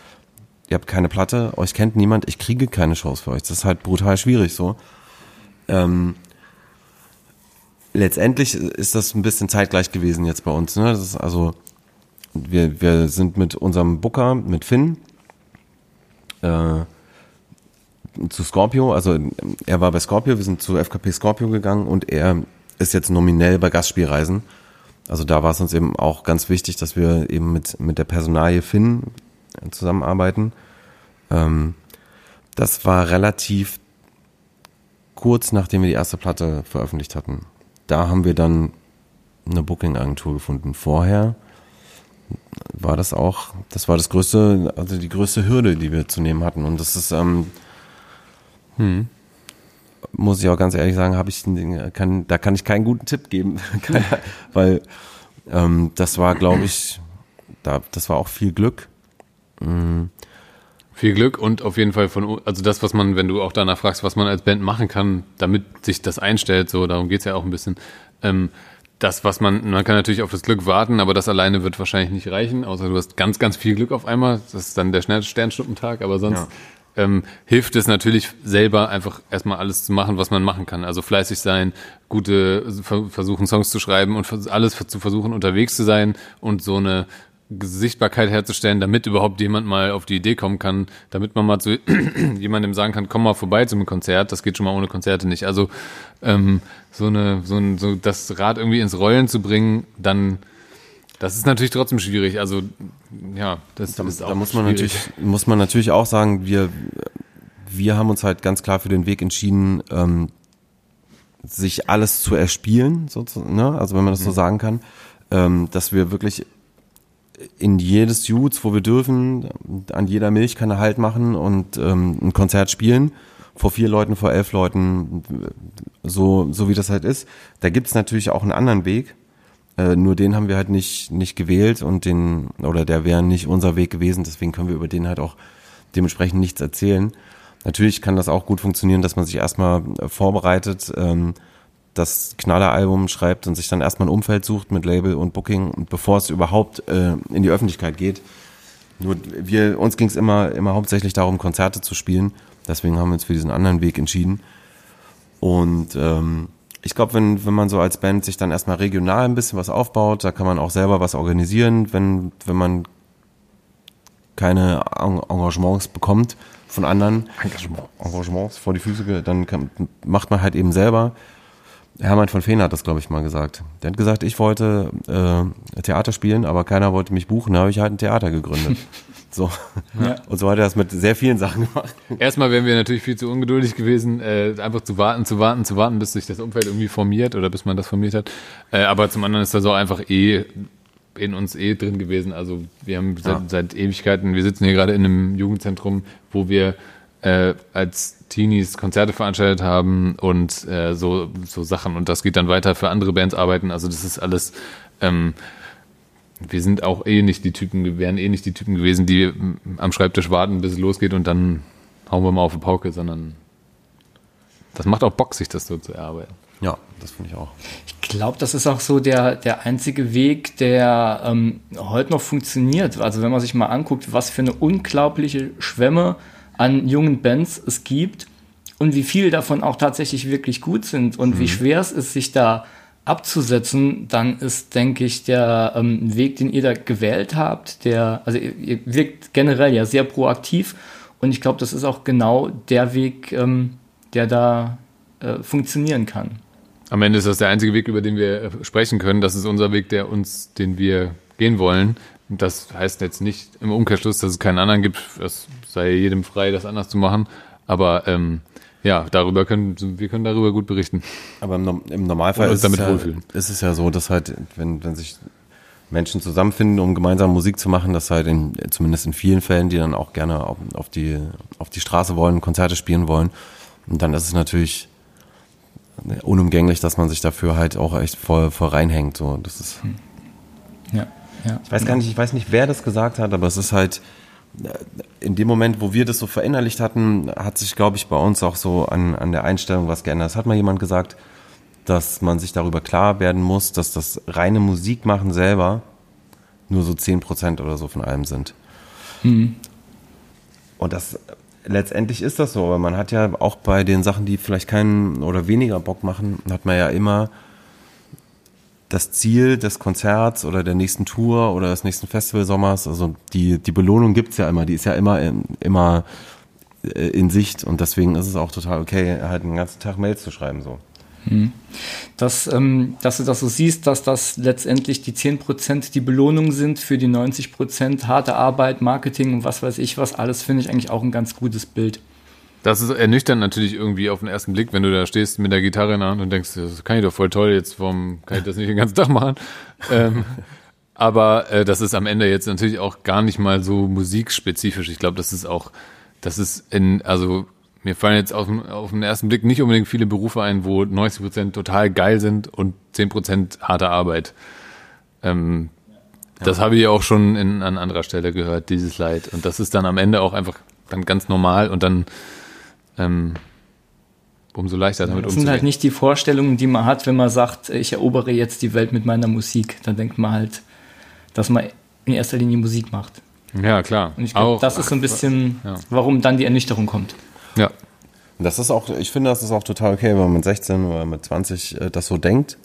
ihr habt keine Platte, euch kennt niemand, ich kriege keine Shows für euch. Das ist halt brutal schwierig so. Ähm, letztendlich ist das ein bisschen zeitgleich gewesen jetzt bei uns. Ne? Das ist also, wir, wir sind mit unserem Booker, mit Finn, äh, zu Scorpio, also er war bei Scorpio, wir sind zu FKP Scorpio gegangen und er ist jetzt nominell bei Gastspielreisen. Also da war es uns eben auch ganz wichtig, dass wir eben mit, mit der Personalie Finn zusammenarbeiten. Ähm, das war relativ kurz nachdem wir die erste Platte veröffentlicht hatten. Da haben wir dann eine Booking-Agentur gefunden. Vorher war das auch, das war das größte, also die größte Hürde, die wir zu nehmen hatten. Und das ist, ähm, hm. muss ich auch ganz ehrlich sagen, habe ich, kann, da kann ich keinen guten Tipp geben, weil ähm, das war, glaube ich, da, das war auch viel Glück. Mhm. Viel Glück und auf jeden Fall von, also das, was man, wenn du auch danach fragst, was man als Band machen kann, damit sich das einstellt, so, darum geht's ja auch ein bisschen. Ähm, das, was man, man kann natürlich auf das Glück warten, aber das alleine wird wahrscheinlich nicht reichen, außer du hast ganz, ganz viel Glück auf einmal. Das ist dann der Sternschnuppentag, aber sonst ja. Ähm, hilft es natürlich selber einfach erstmal alles zu machen, was man machen kann. Also fleißig sein, gute, versuchen Songs zu schreiben und alles zu versuchen unterwegs zu sein und so eine Sichtbarkeit herzustellen, damit überhaupt jemand mal auf die Idee kommen kann, damit man mal zu jemandem sagen kann, komm mal vorbei zum Konzert, das geht schon mal ohne Konzerte nicht. Also ähm, so eine, so ein, so das Rad irgendwie ins Rollen zu bringen, dann das ist natürlich trotzdem schwierig. Also ja, das da, ist auch da muss man schwierig. natürlich muss man natürlich auch sagen, wir wir haben uns halt ganz klar für den Weg entschieden, ähm, sich alles zu erspielen, sozusagen, ne? also wenn man das so mhm. sagen kann, ähm, dass wir wirklich in jedes Jutes, wo wir dürfen, an jeder Milchkanne Halt machen und ähm, ein Konzert spielen. Vor vier Leuten, vor elf Leuten, so, so wie das halt ist. Da gibt's natürlich auch einen anderen Weg. Äh, nur den haben wir halt nicht, nicht gewählt und den, oder der wäre nicht unser Weg gewesen, deswegen können wir über den halt auch dementsprechend nichts erzählen. Natürlich kann das auch gut funktionieren, dass man sich erstmal vorbereitet, ähm, das Knalleralbum schreibt und sich dann erstmal ein Umfeld sucht mit Label und Booking, bevor es überhaupt äh, in die Öffentlichkeit geht. Nur wir, uns ging es immer, immer hauptsächlich darum, Konzerte zu spielen. Deswegen haben wir uns für diesen anderen Weg entschieden. Und ähm, ich glaube, wenn, wenn man so als Band sich dann erstmal regional ein bisschen was aufbaut, da kann man auch selber was organisieren, wenn, wenn man keine Engagements bekommt von anderen. Engagement. Engagements vor die Füße, dann kann, macht man halt eben selber. Hermann von Feen hat das, glaube ich, mal gesagt. Der hat gesagt, ich wollte äh, Theater spielen, aber keiner wollte mich buchen, da habe ich halt ein Theater gegründet. so. Ja. Und so hat er das mit sehr vielen Sachen gemacht. Erstmal wären wir natürlich viel zu ungeduldig gewesen, äh, einfach zu warten, zu warten, zu warten, bis sich das Umfeld irgendwie formiert oder bis man das formiert hat. Äh, aber zum anderen ist das auch einfach eh in uns eh drin gewesen. Also wir haben seit, ja. seit Ewigkeiten, wir sitzen hier gerade in einem Jugendzentrum, wo wir äh, als Teenies Konzerte veranstaltet haben und äh, so, so Sachen. Und das geht dann weiter für andere Bands arbeiten. Also das ist alles, ähm, wir sind auch eh nicht die Typen, wären eh nicht die Typen gewesen, die am Schreibtisch warten, bis es losgeht und dann hauen wir mal auf die Pauke, sondern das macht auch Bock, sich das so zu erarbeiten. Ja, das finde ich auch. Ich glaube, das ist auch so der, der einzige Weg, der ähm, heute noch funktioniert. Also wenn man sich mal anguckt, was für eine unglaubliche Schwemme an jungen Bands es gibt und wie viele davon auch tatsächlich wirklich gut sind und mhm. wie schwer es ist, sich da abzusetzen, dann ist, denke ich, der ähm, Weg, den ihr da gewählt habt, der, also ihr, ihr wirkt generell ja sehr proaktiv und ich glaube, das ist auch genau der Weg, ähm, der da äh, funktionieren kann. Am Ende ist das der einzige Weg, über den wir äh, sprechen können. Das ist unser Weg, der uns, den wir gehen wollen. Das heißt jetzt nicht im Umkehrschluss, dass es keinen anderen gibt. Es sei jedem frei, das anders zu machen. Aber ähm, ja, darüber können wir können darüber gut berichten. Aber im, im Normalfall ist, damit es ja, ist es ja so, dass halt, wenn, wenn sich Menschen zusammenfinden, um gemeinsam Musik zu machen, dass halt in, zumindest in vielen Fällen, die dann auch gerne auf, auf, die, auf die Straße wollen, Konzerte spielen wollen. Und dann ist es natürlich unumgänglich, dass man sich dafür halt auch echt voll, voll reinhängt. So, das ist. Ja. Ja. Ich weiß gar nicht, ich weiß nicht, wer das gesagt hat, aber es ist halt, in dem Moment, wo wir das so verinnerlicht hatten, hat sich, glaube ich, bei uns auch so an, an der Einstellung was geändert. Es hat mal jemand gesagt, dass man sich darüber klar werden muss, dass das reine Musikmachen selber nur so 10% oder so von allem sind. Mhm. Und das letztendlich ist das so, aber man hat ja auch bei den Sachen, die vielleicht keinen oder weniger Bock machen, hat man ja immer das Ziel des Konzerts oder der nächsten Tour oder des nächsten Festivalsommers, also die, die Belohnung gibt's ja immer, die ist ja immer, immer äh, in Sicht und deswegen ist es auch total okay, halt den ganzen Tag Mails zu schreiben so. Hm. Dass, ähm, dass du das so siehst, dass das letztendlich die 10% die Belohnung sind für die 90% harte Arbeit, Marketing und was weiß ich was, alles finde ich eigentlich auch ein ganz gutes Bild. Das ist ernüchternd natürlich irgendwie auf den ersten Blick, wenn du da stehst mit der Gitarre in der Hand und denkst, das kann ich doch voll toll, jetzt warum kann ich das nicht den ganzen Tag machen? ähm, aber äh, das ist am Ende jetzt natürlich auch gar nicht mal so musikspezifisch. Ich glaube, das ist auch, das ist in, also mir fallen jetzt auf, auf den ersten Blick nicht unbedingt viele Berufe ein, wo 90 Prozent total geil sind und 10 Prozent harte Arbeit. Ähm, ja. Das habe ich auch schon in, an anderer Stelle gehört, dieses Leid. Und das ist dann am Ende auch einfach dann ganz normal und dann ähm, umso leichter damit umzugehen. Das sind halt nicht die Vorstellungen, die man hat, wenn man sagt, ich erobere jetzt die Welt mit meiner Musik. Dann denkt man halt, dass man in erster Linie Musik macht. Ja, klar. Und ich glaube, das ist so ein bisschen, ja. warum dann die Ernüchterung kommt. Ja. Das ist auch, ich finde, das ist auch total okay, wenn man mit 16 oder mit 20 äh, das so denkt.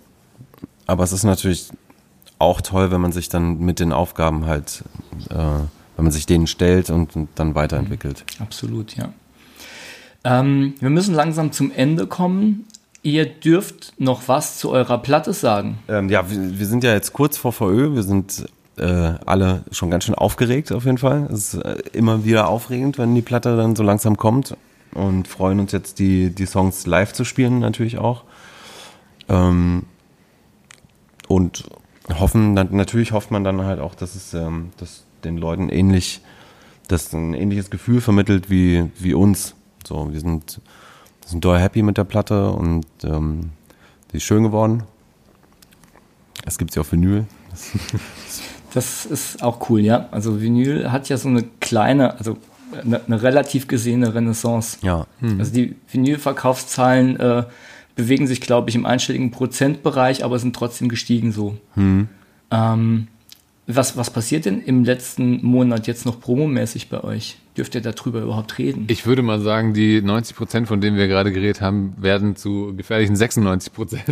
Aber es ist natürlich auch toll, wenn man sich dann mit den Aufgaben halt, äh, wenn man sich denen stellt und, und dann weiterentwickelt. Absolut, ja. Ähm, wir müssen langsam zum Ende kommen. Ihr dürft noch was zu eurer Platte sagen. Ähm, ja, wir, wir, sind ja jetzt kurz vor VÖ. Wir sind äh, alle schon ganz schön aufgeregt auf jeden Fall. Es ist äh, immer wieder aufregend, wenn die Platte dann so langsam kommt und freuen uns jetzt die, die Songs live zu spielen natürlich auch. Ähm, und hoffen, natürlich hofft man dann halt auch, dass es ähm, dass den Leuten ähnlich, dass ein ähnliches Gefühl vermittelt wie, wie uns. So, wir sind, sind doll happy mit der Platte und ähm, die ist schön geworden. Es gibt sie auf Vinyl. Das ist auch cool, ja. Also Vinyl hat ja so eine kleine, also eine, eine relativ gesehene Renaissance. Ja. Hm. Also die Vinyl-Verkaufszahlen äh, bewegen sich, glaube ich, im einstelligen Prozentbereich, aber sind trotzdem gestiegen so. Hm. Ähm, was, was passiert denn im letzten Monat jetzt noch promomäßig bei euch? Dürft ihr darüber überhaupt reden? Ich würde mal sagen, die 90 Prozent, von denen wir gerade geredet haben, werden zu gefährlichen 96 Prozent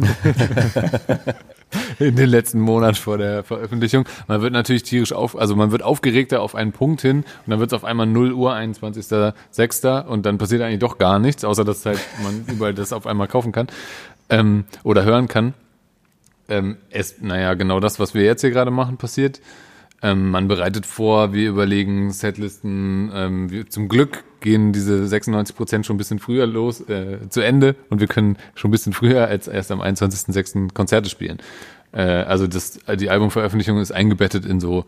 in den letzten Monaten vor der Veröffentlichung. Man wird natürlich tierisch auf, also man wird aufgeregter auf einen Punkt hin und dann wird es auf einmal 0 Uhr, 21.06. und dann passiert eigentlich doch gar nichts, außer dass halt man überall das auf einmal kaufen kann ähm, oder hören kann ähm, es, naja, genau das, was wir jetzt hier gerade machen, passiert. Ähm, man bereitet vor, wir überlegen Setlisten. Ähm, wir, zum Glück gehen diese 96 Prozent schon ein bisschen früher los, äh, zu Ende und wir können schon ein bisschen früher als erst am 21.06. Konzerte spielen. Äh, also das, die Albumveröffentlichung ist eingebettet in so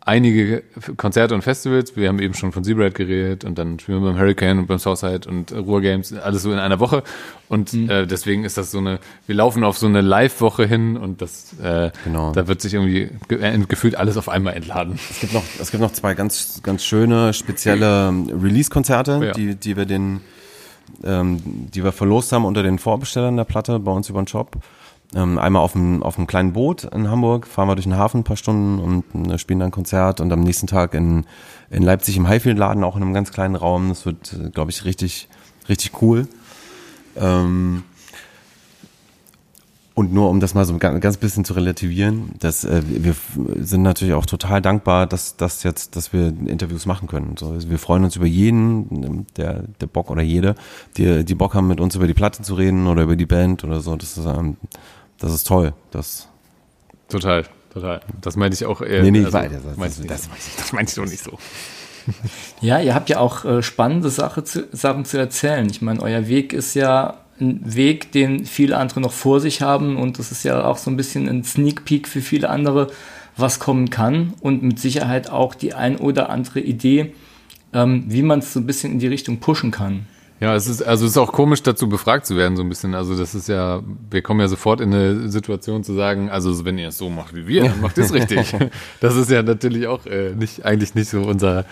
einige Konzerte und Festivals. Wir haben eben schon von Zebrahead geredet und dann spielen wir beim Hurricane und beim Southside und Ruhr Games, alles so in einer Woche. Und mhm. äh, deswegen ist das so eine, wir laufen auf so eine Live-Woche hin und das, äh, genau. da wird sich irgendwie ge äh, gefühlt alles auf einmal entladen. Es gibt noch, es gibt noch zwei ganz, ganz schöne, spezielle Release-Konzerte, ja. die, die wir den, ähm, die wir verlost haben unter den Vorbestellern der Platte bei uns über den Shop. Ähm, einmal auf einem, auf kleinen Boot in Hamburg, fahren wir durch den Hafen ein paar Stunden und äh, spielen dann ein Konzert und am nächsten Tag in, in Leipzig im Highfield-Laden, auch in einem ganz kleinen Raum. Das wird, äh, glaube ich, richtig, richtig cool. Ähm, und nur um das mal so ein ganz bisschen zu relativieren, dass äh, wir sind natürlich auch total dankbar, dass dass jetzt, dass wir Interviews machen können. So, also wir freuen uns über jeden, der der Bock oder jede, die die Bock haben, mit uns über die Platte zu reden oder über die Band oder so. Das ist ähm, das ist toll. Das total, total. Das meinte ich auch eher. Nee, nee, also, ich das, das, das, das meinte ich doch nicht so. Ja, ihr habt ja auch äh, spannende Sache zu, Sachen zu erzählen. Ich meine, euer Weg ist ja ein Weg, den viele andere noch vor sich haben und das ist ja auch so ein bisschen ein Sneak Peek für viele andere, was kommen kann und mit Sicherheit auch die ein oder andere Idee, ähm, wie man es so ein bisschen in die Richtung pushen kann. Ja, es ist, also es ist auch komisch, dazu befragt zu werden, so ein bisschen. Also das ist ja, wir kommen ja sofort in eine Situation zu sagen, also wenn ihr es so macht wie wir, dann macht ihr es richtig. Das ist ja natürlich auch äh, nicht, eigentlich nicht so unser,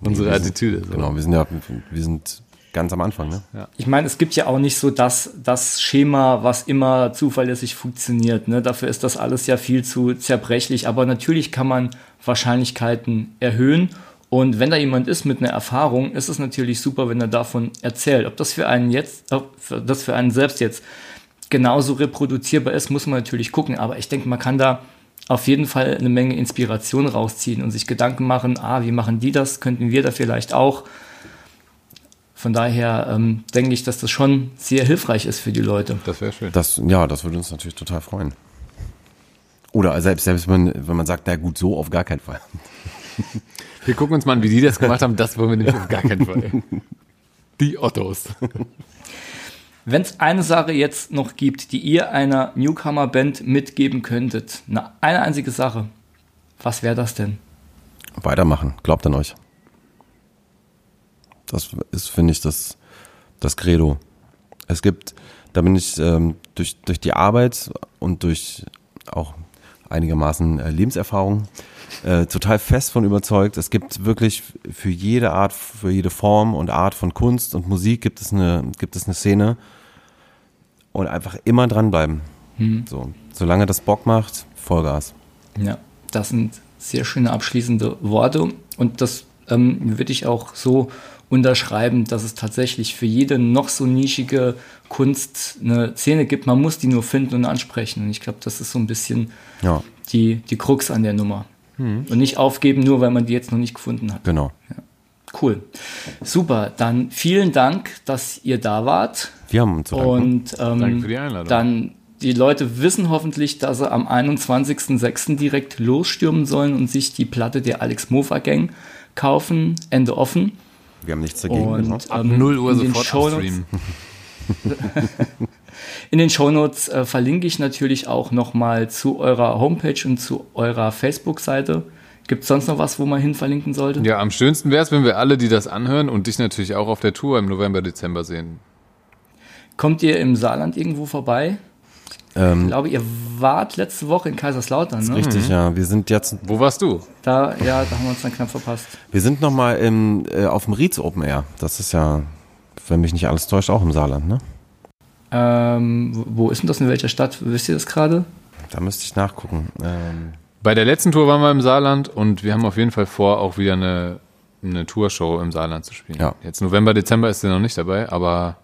Unsere sind- Attitüde. So. Genau, wir sind ja, wir sind ganz am Anfang, ne? Ich meine, es gibt ja auch nicht so das, das Schema, was immer zuverlässig funktioniert. Ne? Dafür ist das alles ja viel zu zerbrechlich. Aber natürlich kann man Wahrscheinlichkeiten erhöhen. Und wenn da jemand ist mit einer Erfahrung, ist es natürlich super, wenn er davon erzählt. Ob das für einen jetzt, ob das für einen selbst jetzt genauso reproduzierbar ist, muss man natürlich gucken. Aber ich denke, man kann da auf jeden Fall eine Menge Inspiration rausziehen und sich Gedanken machen, ah, wie machen die das? Könnten wir da vielleicht auch? Von daher ähm, denke ich, dass das schon sehr hilfreich ist für die Leute. Das wäre schön. Das, ja, das würde uns natürlich total freuen. Oder selbst, selbst wenn, wenn man sagt, na gut, so auf gar keinen Fall. Wir gucken uns mal an, wie die das gemacht haben. Das wollen wir nämlich auf gar keinen Fall. Die Ottos. Wenn es eine Sache jetzt noch gibt, die ihr einer Newcomer-Band mitgeben könntet, na, eine einzige Sache, was wäre das denn? Weitermachen, glaubt an euch. Das ist, finde ich, das, das Credo. Es gibt, da bin ich ähm, durch, durch die Arbeit und durch auch einigermaßen äh, Lebenserfahrung äh, total fest von überzeugt. Es gibt wirklich für jede Art, für jede Form und Art von Kunst und Musik gibt es eine, gibt es eine Szene und einfach immer dranbleiben. So, solange das Bock macht, Vollgas. Ja, das sind sehr schöne abschließende Worte und das ähm, würde ich auch so unterschreiben, dass es tatsächlich für jede noch so nischige Kunst eine Szene gibt. Man muss die nur finden und ansprechen. Und ich glaube, das ist so ein bisschen Ja, die, die Krux an der Nummer. Und nicht aufgeben, nur weil man die jetzt noch nicht gefunden hat. genau. Cool. Super. Dann vielen Dank, dass ihr da wart. Wir haben uns. Und ähm, Danke für die Einladung. dann die Leute wissen hoffentlich, dass sie am 21.06. direkt losstürmen sollen und sich die Platte der Alex Mofa Gang kaufen. Ende offen. Wir haben nichts dagegen. genau. Und Ab ähm, 0 Uhr sofort abstreamen. In den Shownotes äh, verlinke ich natürlich auch nochmal zu eurer Homepage und zu eurer Facebook-Seite. Gibt es sonst noch was, wo man hin verlinken sollte? Ja, am schönsten wäre es, wenn wir alle, die das anhören und dich natürlich auch auf der Tour im November, Dezember sehen. Kommt ihr im Saarland irgendwo vorbei? Ich Ähm, glaube, ihr wart letzte Woche in Kaiserslautern, ne? richtig, ja. Wir sind jetzt, Wo warst du? Da, ja, da haben wir uns dann knapp verpasst. wir sind noch mal im, äh, auf dem Rietz Open Air. Das ist ja, wenn mich nicht alles täuscht, auch im Saarland, ne? Ähm, wo- ist denn das? In welcher Stadt? Wisst ihr das gerade? Da müsste ich nachgucken. Ähm, Bei der letzten Tour waren wir im Saarland und wir haben auf jeden Fall vor, auch wieder eine, eine Tourshow im Saarland zu spielen. Ja. Jetzt November, Dezember ist sie noch nicht dabei, aber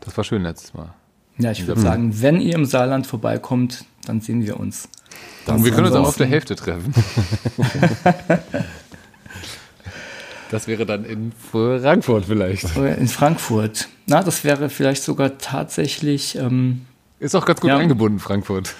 das war schön letztes Mal. Ja, ich würde sagen, wenn ihr im Saarland vorbeikommt, dann sehen wir uns. Und wir können uns auch auf der Hälfte treffen. Das wäre dann in Frankfurt vielleicht. Oder In Frankfurt. Na, das wäre vielleicht sogar tatsächlich. Ähm, Ist auch ganz gut Ja. eingebunden, Frankfurt.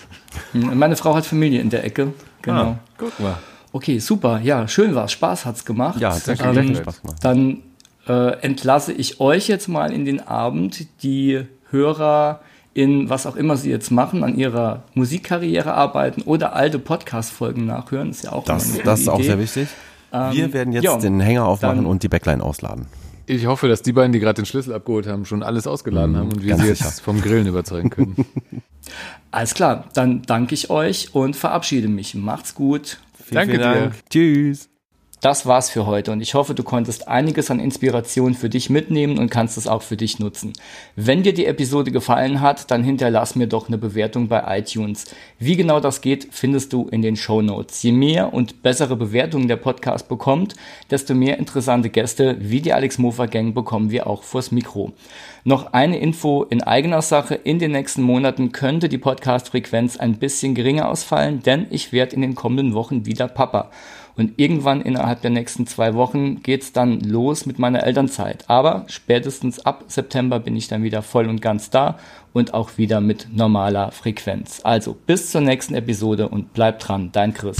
meine Frau hat Familie in der Ecke. Genau. Ah, guck mal. Okay, super. Ja, schön war's. Spaß hat's gemacht. ja, hat sehr Ähm, viel Spaß gemacht. Dann äh, entlasse ich euch jetzt mal in den Abend, die Hörer in was auch immer sie jetzt machen, an ihrer Musikkarriere arbeiten oder alte Podcast-Folgen nachhören. Ist ja auch Das, eine das ist gute auch Idee. sehr wichtig. Wir werden jetzt ja, den Hänger aufmachen dann- und die Backline ausladen. Ich hoffe, dass die beiden, die gerade den Schlüssel abgeholt haben, schon alles ausgeladen haben und wir ganz sie jetzt vom Grillen überzeugen können. Alles klar, dann danke ich euch und verabschiede mich. Macht's gut. Vielen, Danke vielen dir. Dank. Tschüss. Das war's für heute und ich hoffe, du konntest einiges an Inspiration für dich mitnehmen und kannst es auch für dich nutzen. Wenn dir die Episode gefallen hat, dann hinterlass mir doch eine Bewertung bei iTunes. Wie genau das geht, findest du in den Show Notes. Je mehr und bessere Bewertungen der Podcast bekommt, desto mehr interessante Gäste wie die Alex Mofer Gang bekommen wir auch vors Mikro. Noch eine Info in eigener Sache. In den nächsten Monaten könnte die Podcast-Frequenz ein bisschen geringer ausfallen, denn ich werde in den kommenden Wochen wieder Papa. Und irgendwann innerhalb der nächsten zwei Wochen geht's dann los mit meiner Elternzeit. Aber spätestens ab September bin ich dann wieder voll und ganz da und auch wieder mit normaler Frequenz. Also bis zur nächsten Episode und bleib dran, dein Chris.